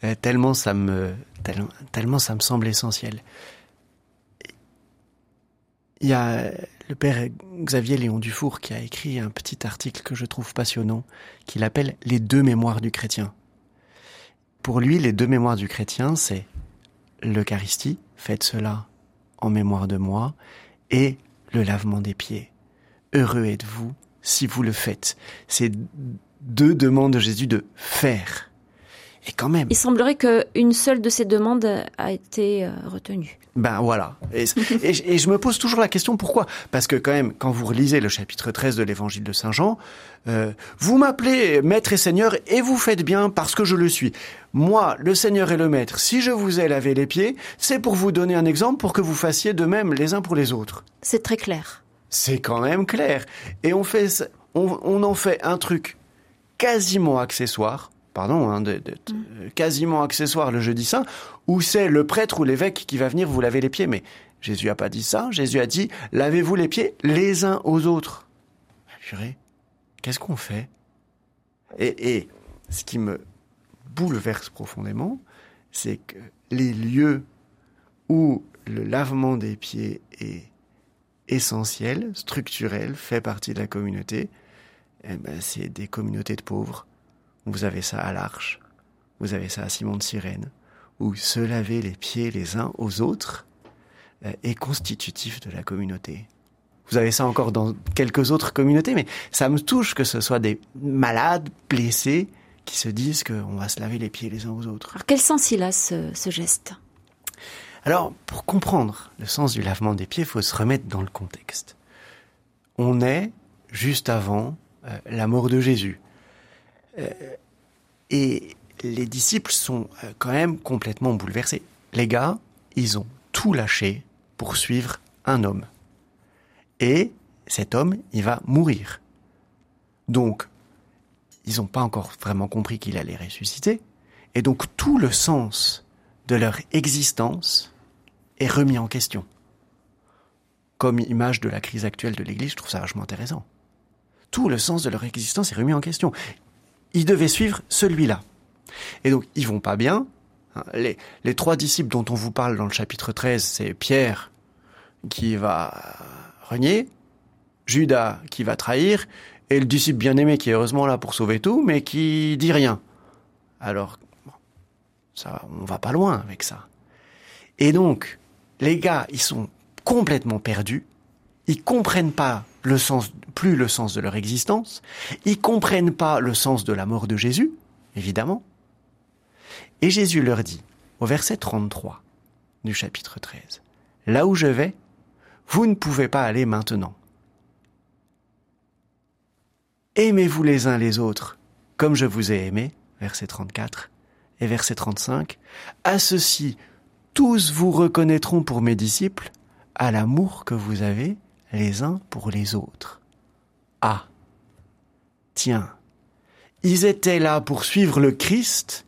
euh, tellement ça me tellement ça me semble essentiel. Il y a le père Xavier Léon Dufour qui a écrit un petit article que je trouve passionnant, qu'il appelle Les deux mémoires du chrétien. Pour lui, les deux mémoires du chrétien, c'est l'Eucharistie, faites cela en mémoire de moi, et le lavement des pieds heureux êtes-vous si vous le faites. C'est deux demandes de Jésus de faire. Et quand même. Il semblerait qu'une seule de ces demandes a été euh, retenue. Ben voilà. Et, et, je me pose toujours la question pourquoi? Parce que quand même, quand vous relisez le chapitre 13 de l'évangile de Saint Jean, euh, vous m'appelez maître et seigneur et vous faites bien parce que je le suis. Moi, le seigneur et le maître, si je vous ai lavé les pieds, c'est pour vous donner un exemple pour que vous fassiez de même les uns pour les autres. C'est très clair. C'est quand même clair. Et on fait, on, en fait un truc quasiment accessoire, pardon, hein, de, mm. quasiment accessoire le jeudi saint, où c'est le prêtre ou l'évêque qui va venir vous laver les pieds. Mais Jésus a pas dit ça. Jésus a dit lavez-vous les pieds les uns aux autres. Purée, qu'est-ce qu'on fait? Et, et ce qui me bouleverse profondément, c'est que les lieux où le lavement des pieds est essentiel, structurel, fait partie de la communauté, eh ben, c'est des communautés de pauvres. Vous avez ça à l'Arche, vous avez ça à Simon de Sirène, où se laver les pieds les uns aux autres euh, est constitutif de la communauté. Vous avez ça encore dans quelques autres communautés, mais ça me touche que ce soit des malades, blessés, qui se disent qu'on va se laver les pieds les uns aux autres. Alors quel sens il a ce geste? Alors, pour comprendre le sens du lavement des pieds, il faut se remettre dans le contexte. On est juste avant euh, la mort de Jésus. Euh, et les disciples sont euh, quand même complètement bouleversés. Les gars, ils ont tout lâché pour suivre un homme. Et cet homme, il va mourir. Donc, ils n'ont pas encore vraiment compris qu'il allait ressusciter. Et donc, tout le sens de leur existence est remis en question. Comme image de la crise actuelle de l'Église, je trouve ça vachement intéressant. Tout le sens de leur existence est remis en question. Ils devaient suivre celui-là. Et donc, ils vont pas bien. Les, les trois disciples dont on vous parle dans le chapitre 13, c'est Pierre qui va renier, Judas qui va trahir, et le disciple bien-aimé qui est heureusement là pour sauver tout, mais qui dit rien. Alors, ça, on va pas loin avec ça. Et donc, les gars, ils sont complètement perdus. Ils comprennent pas plus le sens de leur existence. Ils comprennent pas le sens de la mort de Jésus, évidemment. Et Jésus leur dit, au verset 33 du chapitre 13, Là où je vais, vous ne pouvez pas aller maintenant. Aimez-vous les uns les autres comme je vous ai aimé, verset 34, et verset 35, à ceci tous vous reconnaîtront pour mes disciples à l'amour que vous avez les uns pour les autres. Ah, tiens, ils étaient là pour suivre le Christ,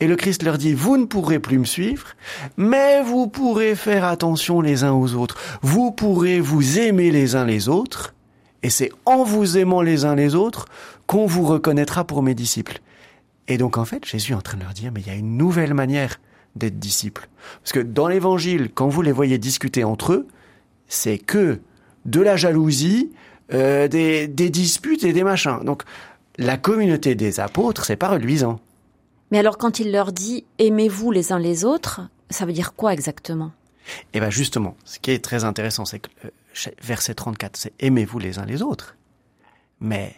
et le Christ leur dit, vous ne pourrez plus me suivre, mais vous pourrez faire attention les uns aux autres, vous pourrez vous aimer les uns les autres, et c'est en vous aimant les uns les autres qu'on vous reconnaîtra pour mes disciples. Et donc en fait, Jésus est en train de leur dire, mais il y a une nouvelle manière d'être disciples. Parce que dans l'évangile, quand vous les voyez discuter entre eux, c'est que de la jalousie, euh, des, des, disputes et des machins. Donc la communauté des apôtres, c'est pas reluisant. Mais alors quand il leur dit aimez-vous les uns les autres, ça veut dire quoi exactement? Eh bien justement, ce qui est très intéressant, c'est que euh, verset 34, c'est aimez-vous les uns les autres. Mais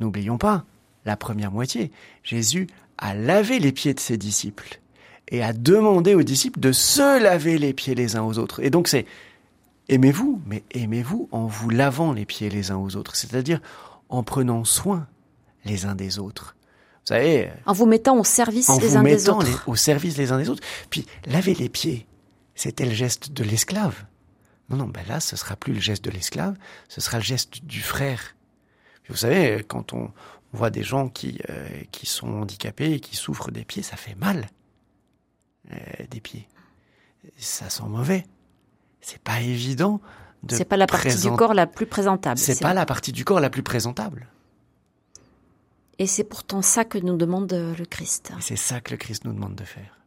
n'oublions pas la première moitié. Jésus a lavé les pieds de ses disciples et a demandé aux disciples de se laver les pieds les uns aux autres. Et donc c'est aimez-vous, mais aimez-vous en vous lavant les pieds les uns aux autres, c'est-à-dire en prenant soin les uns des autres. Vous savez, en vous mettant au service les uns des autres. Les, au service les uns des autres. Puis laver les pieds, c'était le geste de l'esclave. Non, non, ben là, ce sera plus le geste de l'esclave, ce sera le geste du frère. vous savez, quand on, voit des gens qui, euh, qui sont handicapés et qui souffrent des pieds, ça fait mal. Euh, des pieds. Ça sent mauvais. C'est pas évident de. C'est pas la partie du corps la plus présentable. C'est pas la partie du corps la plus présentable. Et c'est pourtant ça que nous demande le Christ. C'est ça que le Christ nous demande de faire.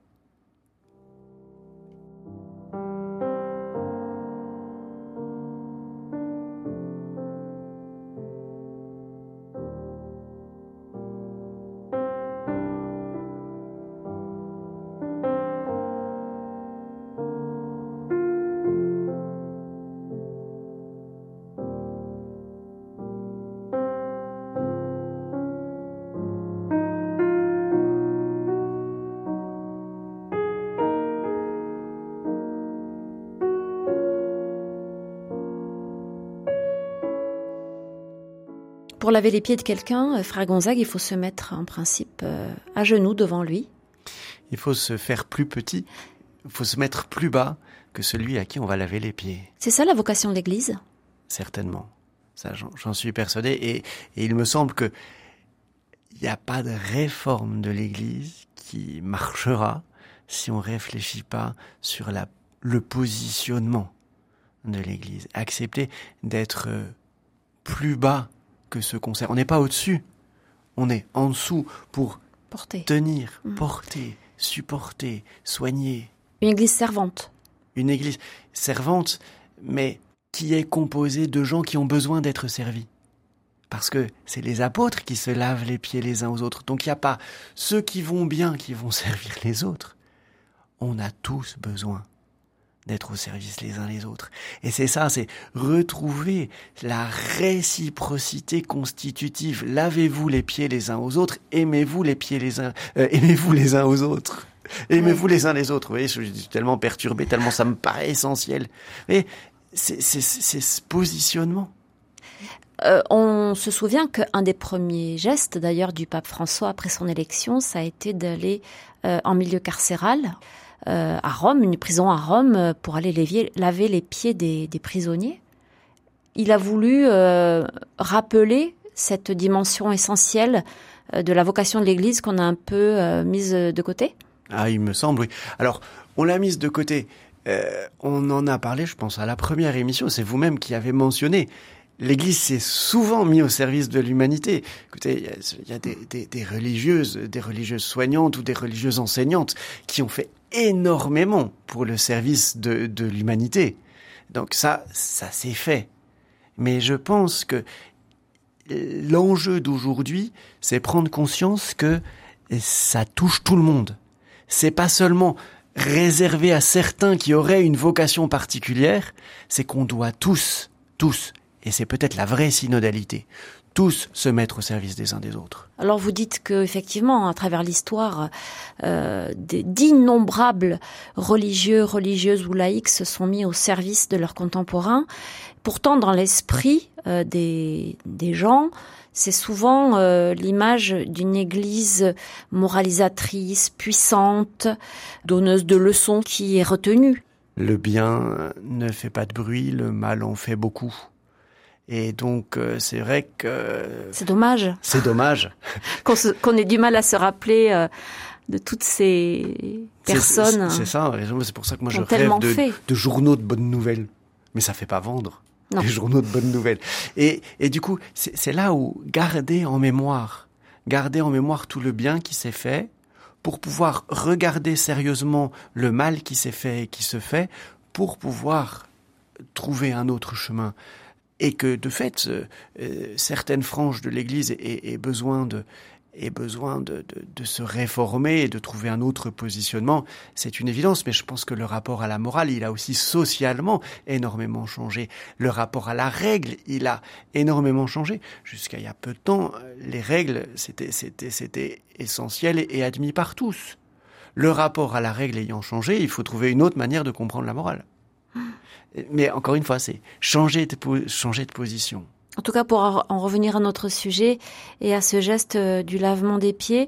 Pour laver les pieds de quelqu'un, euh, frère Gonzague, il faut se mettre en principe euh, à genoux devant lui. Il faut se faire plus petit, il faut se mettre plus bas que celui à qui on va laver les pieds. C'est ça la vocation de l'Église? Certainement. Ça, j'en suis persuadé. Et, il me semble que il n'y a pas de réforme de l'Église qui marchera si on réfléchit pas sur la, le positionnement de l'Église. Accepter d'être euh, plus bas que ce concert. On n'est pas au-dessus, on est en dessous pour porter. tenir, mm. porter, supporter, soigner. Une église servante. Une église servante, mais qui est composée de gens qui ont besoin d'être servis. Parce que c'est les apôtres qui se lavent les pieds les uns aux autres. Donc il n'y a pas ceux qui vont bien qui vont servir les autres. On a tous besoin d'être au service les uns les autres. Et c'est ça, c'est retrouver la réciprocité constitutive. Lavez-vous les pieds les uns aux autres, aimez-vous les pieds les uns, euh, aimez-vous les uns aux autres. Aimez-vous les uns les autres. Vous voyez, je suis tellement perturbé, tellement ça me paraît essentiel. Mais c'est ce positionnement. Euh, on se souvient qu'un des premiers gestes, d'ailleurs, du pape François après son élection, ça a été d'aller euh, en milieu carcéral euh, à Rome, une prison à Rome, euh, pour aller laver les pieds des, prisonniers. Il a voulu euh, rappeler cette dimension essentielle de la vocation de l'Église qu'on a un peu mise de côté. Ah, il me semble, oui. Alors, on l'a mise de côté. on en a parlé, je pense, à la première émission. C'est vous-même qui avez mentionné L'Église s'est souvent mise au service de l'humanité. Écoutez, il y a, des, religieuses, des religieuses soignantes ou des religieuses enseignantes qui ont fait énormément pour le service de, de l'humanité. Donc ça, ça s'est fait. Mais je pense que l'enjeu d'aujourd'hui, c'est prendre conscience que ça touche tout le monde. C'est pas seulement réservé à certains qui auraient une vocation particulière, c'est qu'on doit tous, tous et c'est peut-être la vraie synodalité, tous se mettre au service des uns des autres. Alors vous dites que effectivement, à travers l'histoire, euh, d'innombrables religieux, religieuses ou laïcs se sont mis au service de leurs contemporains. Pourtant, dans l'esprit euh, des, des gens, c'est souvent euh, l'image d'une église moralisatrice, puissante, donneuse de leçons qui est retenue. Le bien ne fait pas de bruit, le mal en fait beaucoup. Et donc, euh, c'est vrai que... C'est dommage. C'est dommage. Qu'on ait du mal à se rappeler euh, de toutes ces personnes. C'est ça, c'est pour ça que moi je rêve de, de, journaux de bonnes nouvelles. Mais ça fait pas vendre. Non. Les journaux de bonnes nouvelles. Et, et du coup, c'est là où garder en mémoire, garder en mémoire tout le bien qui s'est fait, pour pouvoir regarder sérieusement le mal qui s'est fait et qui se fait, pour pouvoir trouver un autre chemin et que de fait euh, euh, certaines franges de l'Église aient, besoin de ait besoin de, de, se réformer et de trouver un autre positionnement, c'est une évidence. Mais je pense que le rapport à la morale, il a aussi socialement énormément changé. Le rapport à la règle, il a énormément changé. Jusqu'à il y a peu de temps, les règles, c'était, c'était, c'était essentiel et admis par tous. Le rapport à la règle ayant changé, il faut trouver une autre manière de comprendre la morale. Mais encore une fois, c'est changer de, changer de position. En tout cas, pour en revenir à notre sujet et à ce geste euh, du lavement des pieds,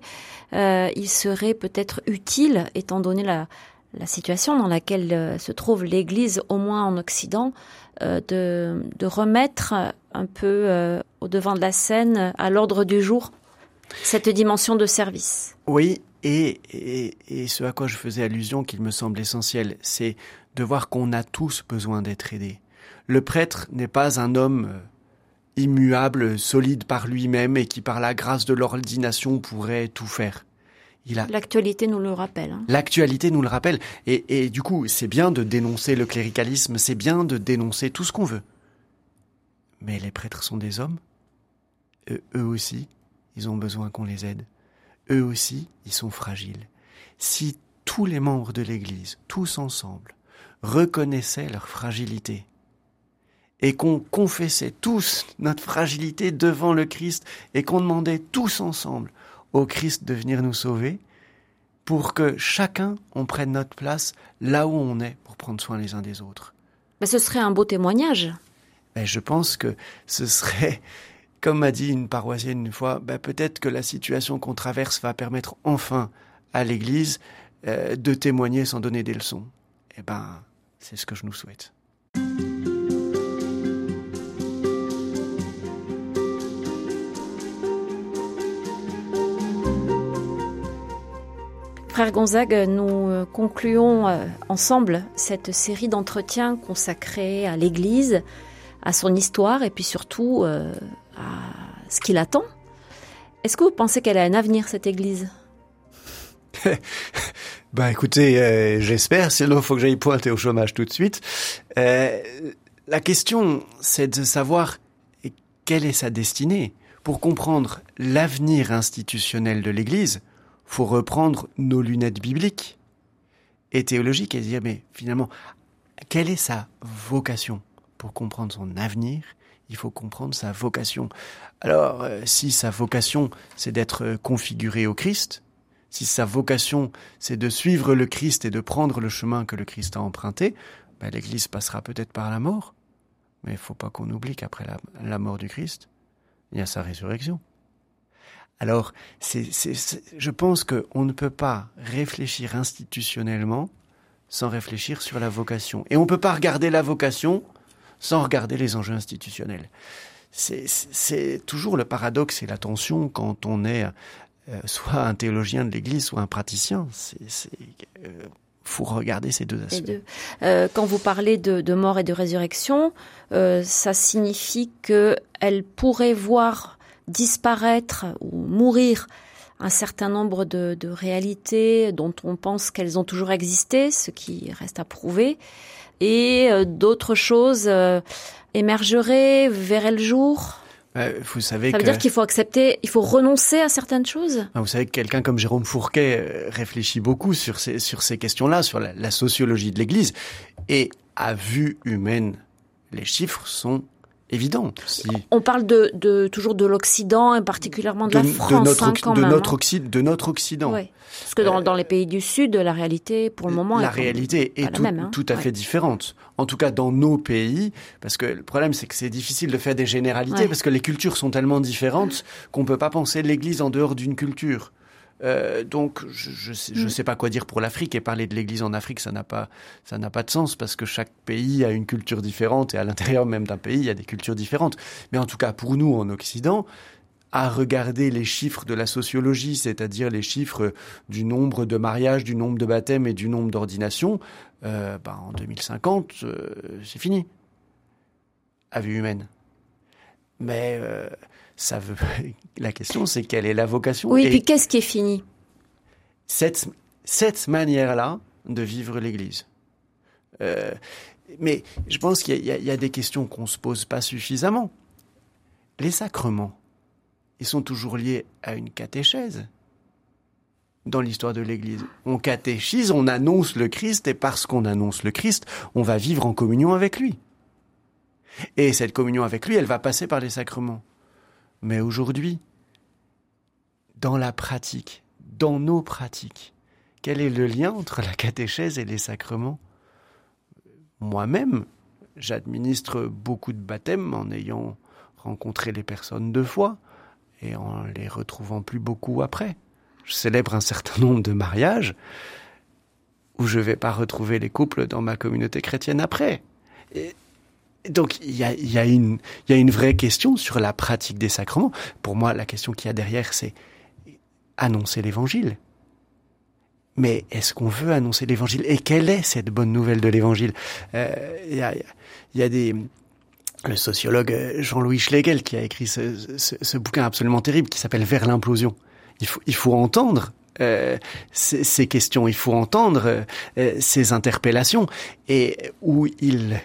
euh, il serait peut-être utile, étant donné la, la situation dans laquelle euh, se trouve l'Église, au moins en Occident, euh, de, de, remettre un peu au devant de la scène, à l'ordre du jour, cette dimension de service. Oui, et, et, et, ce à quoi je faisais allusion, qu'il me semble essentiel, c'est de voir qu'on a tous besoin d'être aidés. Le prêtre n'est pas un homme immuable, solide par lui-même et qui par la grâce de l'ordination pourrait tout faire. Il a... L'actualité nous le rappelle. Hein. L'actualité nous le rappelle. Et, et du coup, c'est bien de dénoncer le cléricalisme, c'est bien de dénoncer tout ce qu'on veut. Mais les prêtres sont des hommes. Eux, eux aussi, ils ont besoin qu'on les aide. Eux aussi, ils sont fragiles. Si tous les membres de l'Église, tous ensemble, reconnaissaient leur fragilité, et qu'on confessait tous notre fragilité devant le Christ et qu'on demandait tous ensemble au Christ de venir nous sauver pour que chacun on prenne notre place là où on est pour prendre soin les uns des autres. Mais ce serait un beau témoignage. Mais je pense que ce serait, comme m'a dit une paroissienne une fois, ben peut-être que la situation qu'on traverse va permettre enfin à l'Église euh, de témoigner sans donner des leçons. Eh ben, c'est ce que je nous souhaite. Frère Gonzague, nous euh, concluons euh, ensemble cette série d'entretiens consacrés à l'Église, à son histoire et puis surtout euh, à ce qui l'attend. Est-ce que vous pensez qu'elle a un avenir, cette Église? Bah écoutez, j'espère, sinon faut que j'aille pointer au chômage tout de suite. la question, c'est de savoir quelle est sa destinée? Pour comprendre l'avenir institutionnel de l'Église, faut reprendre nos lunettes bibliques et théologiques et dire, mais finalement, quelle est sa vocation? Pour comprendre son avenir, il faut comprendre sa vocation. Alors, euh, si sa vocation, c'est d'être configuré au Christ, si sa vocation, c'est de suivre le Christ et de prendre le chemin que le Christ a emprunté, ben, l'Église passera peut-être par la mort. Mais il faut pas qu'on oublie qu'après la mort du Christ, il y a sa résurrection. Alors, je pense qu'on ne peut pas réfléchir institutionnellement sans réfléchir sur la vocation. Et on ne peut pas regarder la vocation sans regarder les enjeux institutionnels. C'est toujours le paradoxe et la tension quand on est euh, soit un théologien de l'Église, soit un praticien. C'est euh, faut regarder ces deux aspects. Euh, quand vous parlez de, mort et de résurrection, ça signifie qu'elle pourrait voir disparaître ou mourir un certain nombre de, réalités dont on pense qu'elles ont toujours existé, ce qui reste à prouver, et d'autres choses émergeraient, verraient le jour. Vous savez Ça veut dire qu'il faut accepter, il faut renoncer à certaines choses? Vous savez que quelqu'un comme Jérôme Fourquet euh, réfléchit beaucoup sur ces, sur ces questions-là, sur la, la sociologie de l'Église, et à vue humaine, les chiffres sont évident. On parle de, de toujours de l'Occident et particulièrement de, la France, de notre, hein, quand de même, notre, hein. de notre Occident. Oui. Parce que dans, euh, dans, les pays du Sud, la réalité, pour le moment, la est réalité est tout, même, hein. tout, à fait différente. En tout cas, dans nos pays, parce que le problème, c'est que c'est difficile de faire des généralités, parce que les cultures sont tellement différentes qu'on peut pas penser l'Église en dehors d'une culture. Euh, donc, je sais, je mm. sais pas quoi dire pour l'Afrique et parler de l'Église en Afrique, ça n'a pas ça n'a pas de sens parce que chaque pays a une culture différente et à l'intérieur même d'un pays, il y a des cultures différentes. Mais en tout cas, pour nous en Occident, à regarder les chiffres de la sociologie, c'est-à-dire les chiffres du nombre de mariages, du nombre de baptêmes et du nombre d'ordinations, euh, bah, en 2050, euh, c'est fini. À vue humaine. Mais ça veut. La question, c'est quelle est la vocation Oui, et puis qu'est-ce qui est fini Cette, cette manière-là de vivre l'Église. Euh, mais je pense qu'il y, y, a des questions qu'on se pose pas suffisamment. Les sacrements, ils sont toujours liés à une catéchèse dans l'histoire de l'Église. On catéchise, on annonce le Christ, et parce qu'on annonce le Christ, on va vivre en communion avec lui. Et cette communion avec lui, elle va passer par les sacrements. Mais aujourd'hui, dans la pratique, dans nos pratiques, quel est le lien entre la catéchèse et les sacrements? Moi-même, j'administre beaucoup de baptêmes en ayant rencontré les personnes deux fois et en les retrouvant plus beaucoup après. Je célèbre un certain nombre de mariages où je vais pas retrouver les couples dans ma communauté chrétienne après. Donc il y a, une, vraie question sur la pratique des sacrements. Pour moi, la question qu'il y a derrière, c'est annoncer l'évangile. Mais est-ce qu'on veut annoncer l'évangile? Et quelle est cette bonne nouvelle de l'évangile? Euh, Il y, a, y, a, des le sociologue euh, Jean-Louis Schlegel qui a écrit ce, bouquin absolument terrible qui s'appelle Vers l'implosion. Il faut entendre euh, ces, ces, questions, il faut entendre euh, ces interpellations et où il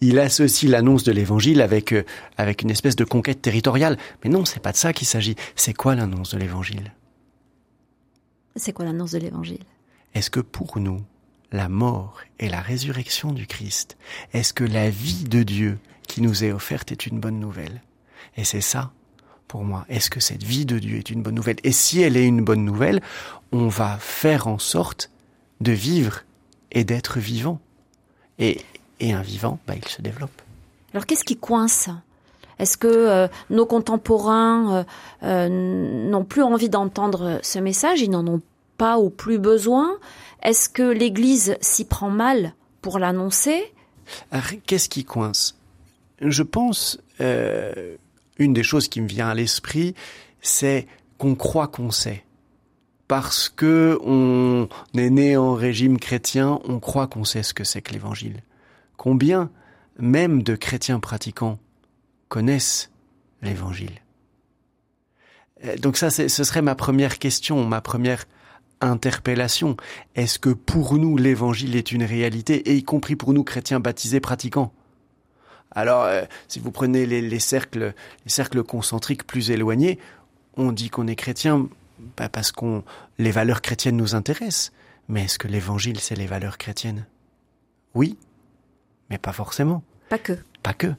il associe l'annonce de l'évangile avec euh, avec une espèce de conquête territoriale. Mais non, c'est pas de ça qu'il s'agit. C'est quoi l'annonce de l'évangile? C'est quoi l'annonce de l'évangile? Est-ce que pour nous la mort et la résurrection du Christ, est-ce que la vie de Dieu qui nous est offerte est une bonne nouvelle? Et c'est ça pour moi. Est-ce que cette vie de Dieu est une bonne nouvelle? Et si elle est une bonne nouvelle, on va faire en sorte de vivre et d'être vivant. Et, et un vivant, bah, il se développe. Alors qu'est-ce qui coince? Est-ce que euh, nos contemporains euh, euh, n'ont plus envie d'entendre ce message? Ils n'en ont pas ou plus besoin? Est-ce que l'Église s'y prend mal pour l'annoncer? Qu'est-ce qui coince? Je pense une des choses qui me vient à l'esprit, c'est qu'on croit qu'on sait. Parce que on est né en régime chrétien, on croit qu'on sait ce que c'est que l'évangile. Combien, même de chrétiens pratiquants, connaissent l'évangile? Euh, donc ça, ce serait ma première question, ma première interpellation. Est-ce que pour nous, l'évangile est une réalité, et y compris pour nous, chrétiens baptisés pratiquants? Alors, euh, si vous prenez les, les, cercles, les cercles concentriques plus éloignés, on dit qu'on est chrétien parce qu'on les valeurs chrétiennes nous intéressent. Mais est-ce que l'évangile, c'est les valeurs chrétiennes? Oui, mais pas forcément. Pas que. Pas que.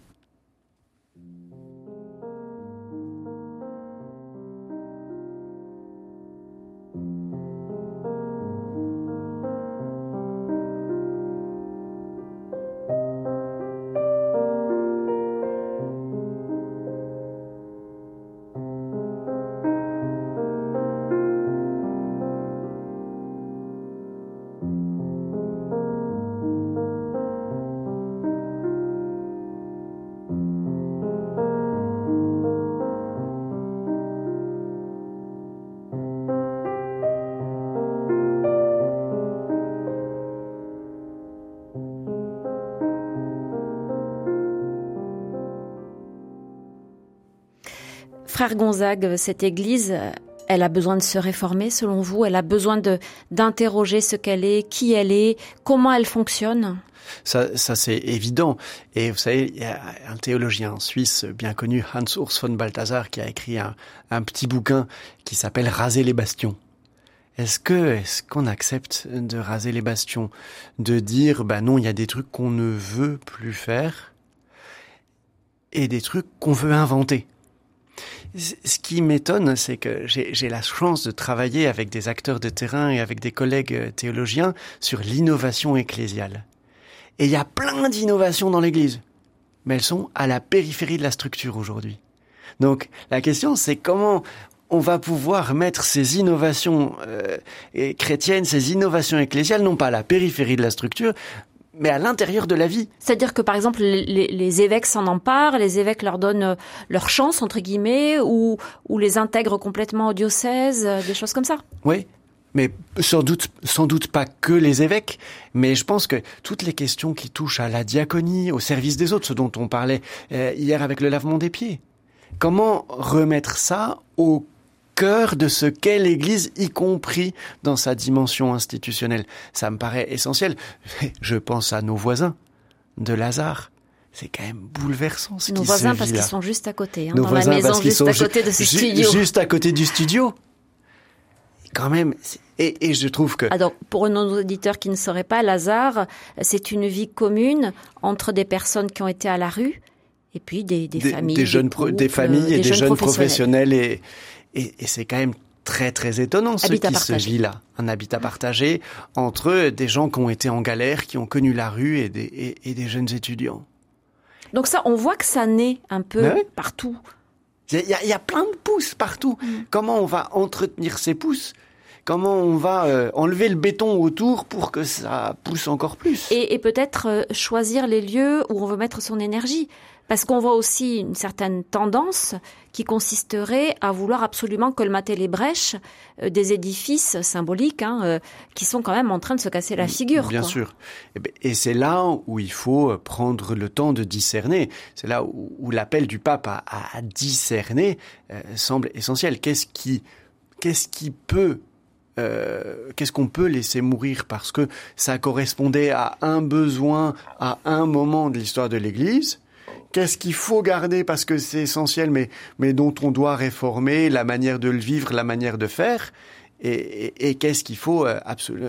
Frère Gonzague, cette église, elle a besoin de se réformer selon vous? Elle a besoin d'interroger ce qu'elle est, qui elle est, comment elle fonctionne? Ça, ça c'est évident. Et vous savez, il y a un théologien suisse bien connu, Hans Urs von Balthasar, qui a écrit un, un petit bouquin qui s'appelle Raser les bastions. Est-ce que est-ce qu'on accepte de raser les bastions, de dire bah non, il y a des trucs qu'on ne veut plus faire et des trucs qu'on veut inventer. Ce qui m'étonne, c'est que j'ai la chance de travailler avec des acteurs de terrain et avec des collègues théologiens sur l'innovation ecclésiale. Et il y a plein d'innovations dans l'Église, mais elles sont à la périphérie de la structure aujourd'hui. Donc la question, c'est comment on va pouvoir mettre ces innovations euh, chrétiennes, ces innovations ecclésiales, non pas à la périphérie de la structure, mais à l'intérieur de la vie. C'est-à-dire que par exemple les, les évêques s'en emparent, les évêques leur donnent euh, leur chance entre guillemets, ou, ou les intègrent complètement au diocèse, euh, des choses comme ça. Oui, mais sans doute, sans doute pas que les évêques, mais je pense que toutes les questions qui touchent à la diaconie, au service des autres, ce dont on parlait euh, hier avec le lavement des pieds, comment remettre ça au cœur de ce qu'est l'Église, y compris dans sa dimension institutionnelle. Ça me paraît essentiel. Je pense à nos voisins de Lazare, c'est quand même bouleversant ce Nos voisins parce qu'ils sont juste à côté, hein, Nos dans la maison juste à ju- côté de ce ju- studio. Juste à côté du studio. Quand même, et, et je trouve que Alors, pour nos auditeurs qui ne sauraient pas, Lazare, c'est une vie commune entre des personnes qui ont été à la rue et puis des, des, des, familles, des jeunes couples, des familles et des, jeunes professionnels. professionnels et, et, et c'est quand même très très étonnant ce Habitat qui se vit là, un habitat partagé entre des gens qui ont été en galère, qui ont connu la rue et des, et, et des jeunes étudiants. Donc ça, on voit que ça naît un peu oui. partout. Il y, a- y y plein de pousses partout. Mm. Comment on va entretenir ces pousses? Comment on va euh, enlever le béton autour pour que ça pousse encore plus? Et, et peut-être euh, choisir les lieux où on veut mettre son énergie. Parce qu'on voit aussi une certaine tendance qui consisterait à vouloir absolument colmater les brèches euh, des édifices symboliques hein, euh, qui sont quand même en train de se casser la figure. Bien quoi. sûr. Eh ben, Et c'est là où il faut euh, prendre le temps de discerner. C'est là où, l'appel du pape à, discerner semble essentiel. Qu'est-ce qui, qu'est-ce qui peut, euh, qu'est-ce qu'on peut laisser mourir? Parce que ça correspondait à un besoin à un moment de l'histoire de l'Église Qu'est-ce qu'il faut garder? Parce que c'est essentiel, mais, mais dont on doit réformer la manière de le vivre, la manière de faire Et, et- et qu'est-ce qu'il faut, euh,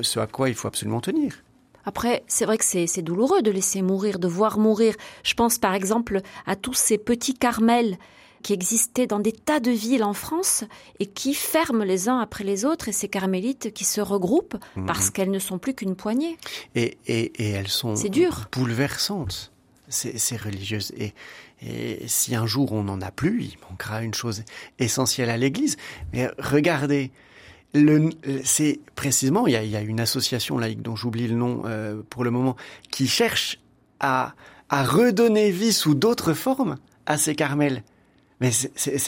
ce à quoi il faut absolument tenir? Après, c'est vrai que c'est douloureux de laisser mourir, de voir mourir. Je pense par exemple à tous ces petits carmels qui existaient dans des tas de villes en France et qui ferment les uns après les autres et ces carmélites qui se regroupent Mhm. parce qu'elles ne sont plus qu'une poignée. Et, et, et elles sont C'est dur. bouleversantes, ces, ces religieuses. Et, et si un jour on n'en a plus, il manquera une chose essentielle à l'Église. Mais regardez, c'est précisément, il y, a, une association laïque dont j'oublie le nom euh, pour le moment, qui cherche à, à redonner vie sous d'autres formes à ces carmels. Mais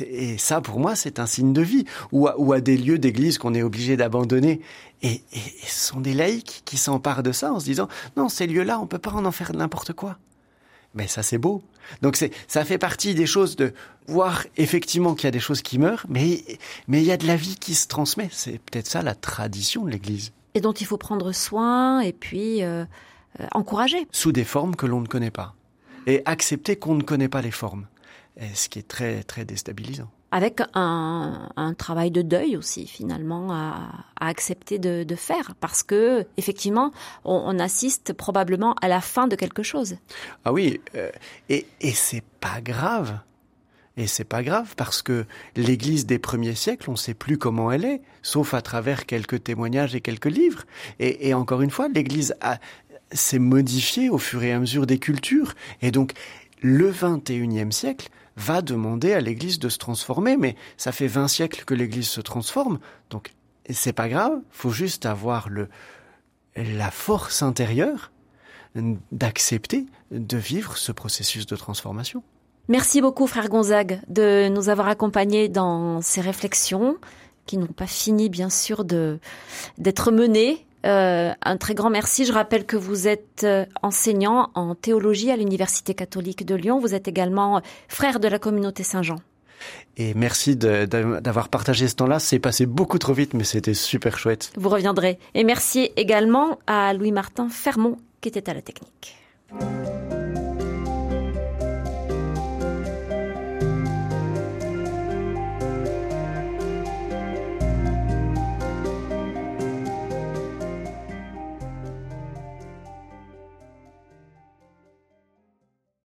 et ça, pour moi, c'est un signe de vie. Ou à, à des lieux d'église qu'on est obligé d'abandonner. Et, ce sont des laïcs qui s'emparent de ça en se disant non, ces lieux-là, on peut pas en en faire n'importe quoi. Mais ça, c'est beau. Donc c'est, ça fait partie des choses de voir effectivement qu'il y a des choses qui meurent, mais mais il y a de la vie qui se transmet. C'est peut-être ça la tradition de l'Église, Et dont il faut prendre soin et puis euh, euh, encourager. sous des formes que l'on ne connaît pas, et accepter qu'on ne connaît pas les formes, Et ce qui est très très déstabilisant. Avec un, travail de deuil aussi finalement à, accepter de, faire parce que effectivement on, assiste probablement à la fin de quelque chose. Ah oui, euh, et, et c'est pas grave. Et c'est pas grave parce que l'Église des premiers siècles, on ne sait plus comment elle est, sauf à travers quelques témoignages et quelques livres. Et, encore une fois, l'Église s'est modifiée au fur et à mesure des cultures. Et donc, le 21e siècle va demander à l'Église de se transformer, mais ça fait 20 siècles que l'Église se transforme. Donc, c'est pas grave, faut juste avoir le, la force intérieure d'accepter de vivre ce processus de transformation. Merci beaucoup frère Gonzague de nous avoir accompagnés dans ces réflexions qui n'ont pas fini bien sûr de d'être menées. Euh, un très grand merci. Je rappelle que vous êtes euh, enseignant en théologie à l'Université catholique de Lyon. Vous êtes également frère de la communauté Saint-Jean. Et merci d'avoir partagé ce temps-là. C'est passé beaucoup trop vite, mais c'était super chouette. Vous reviendrez. Et merci également à Louis-Martin Fermont qui était à la technique.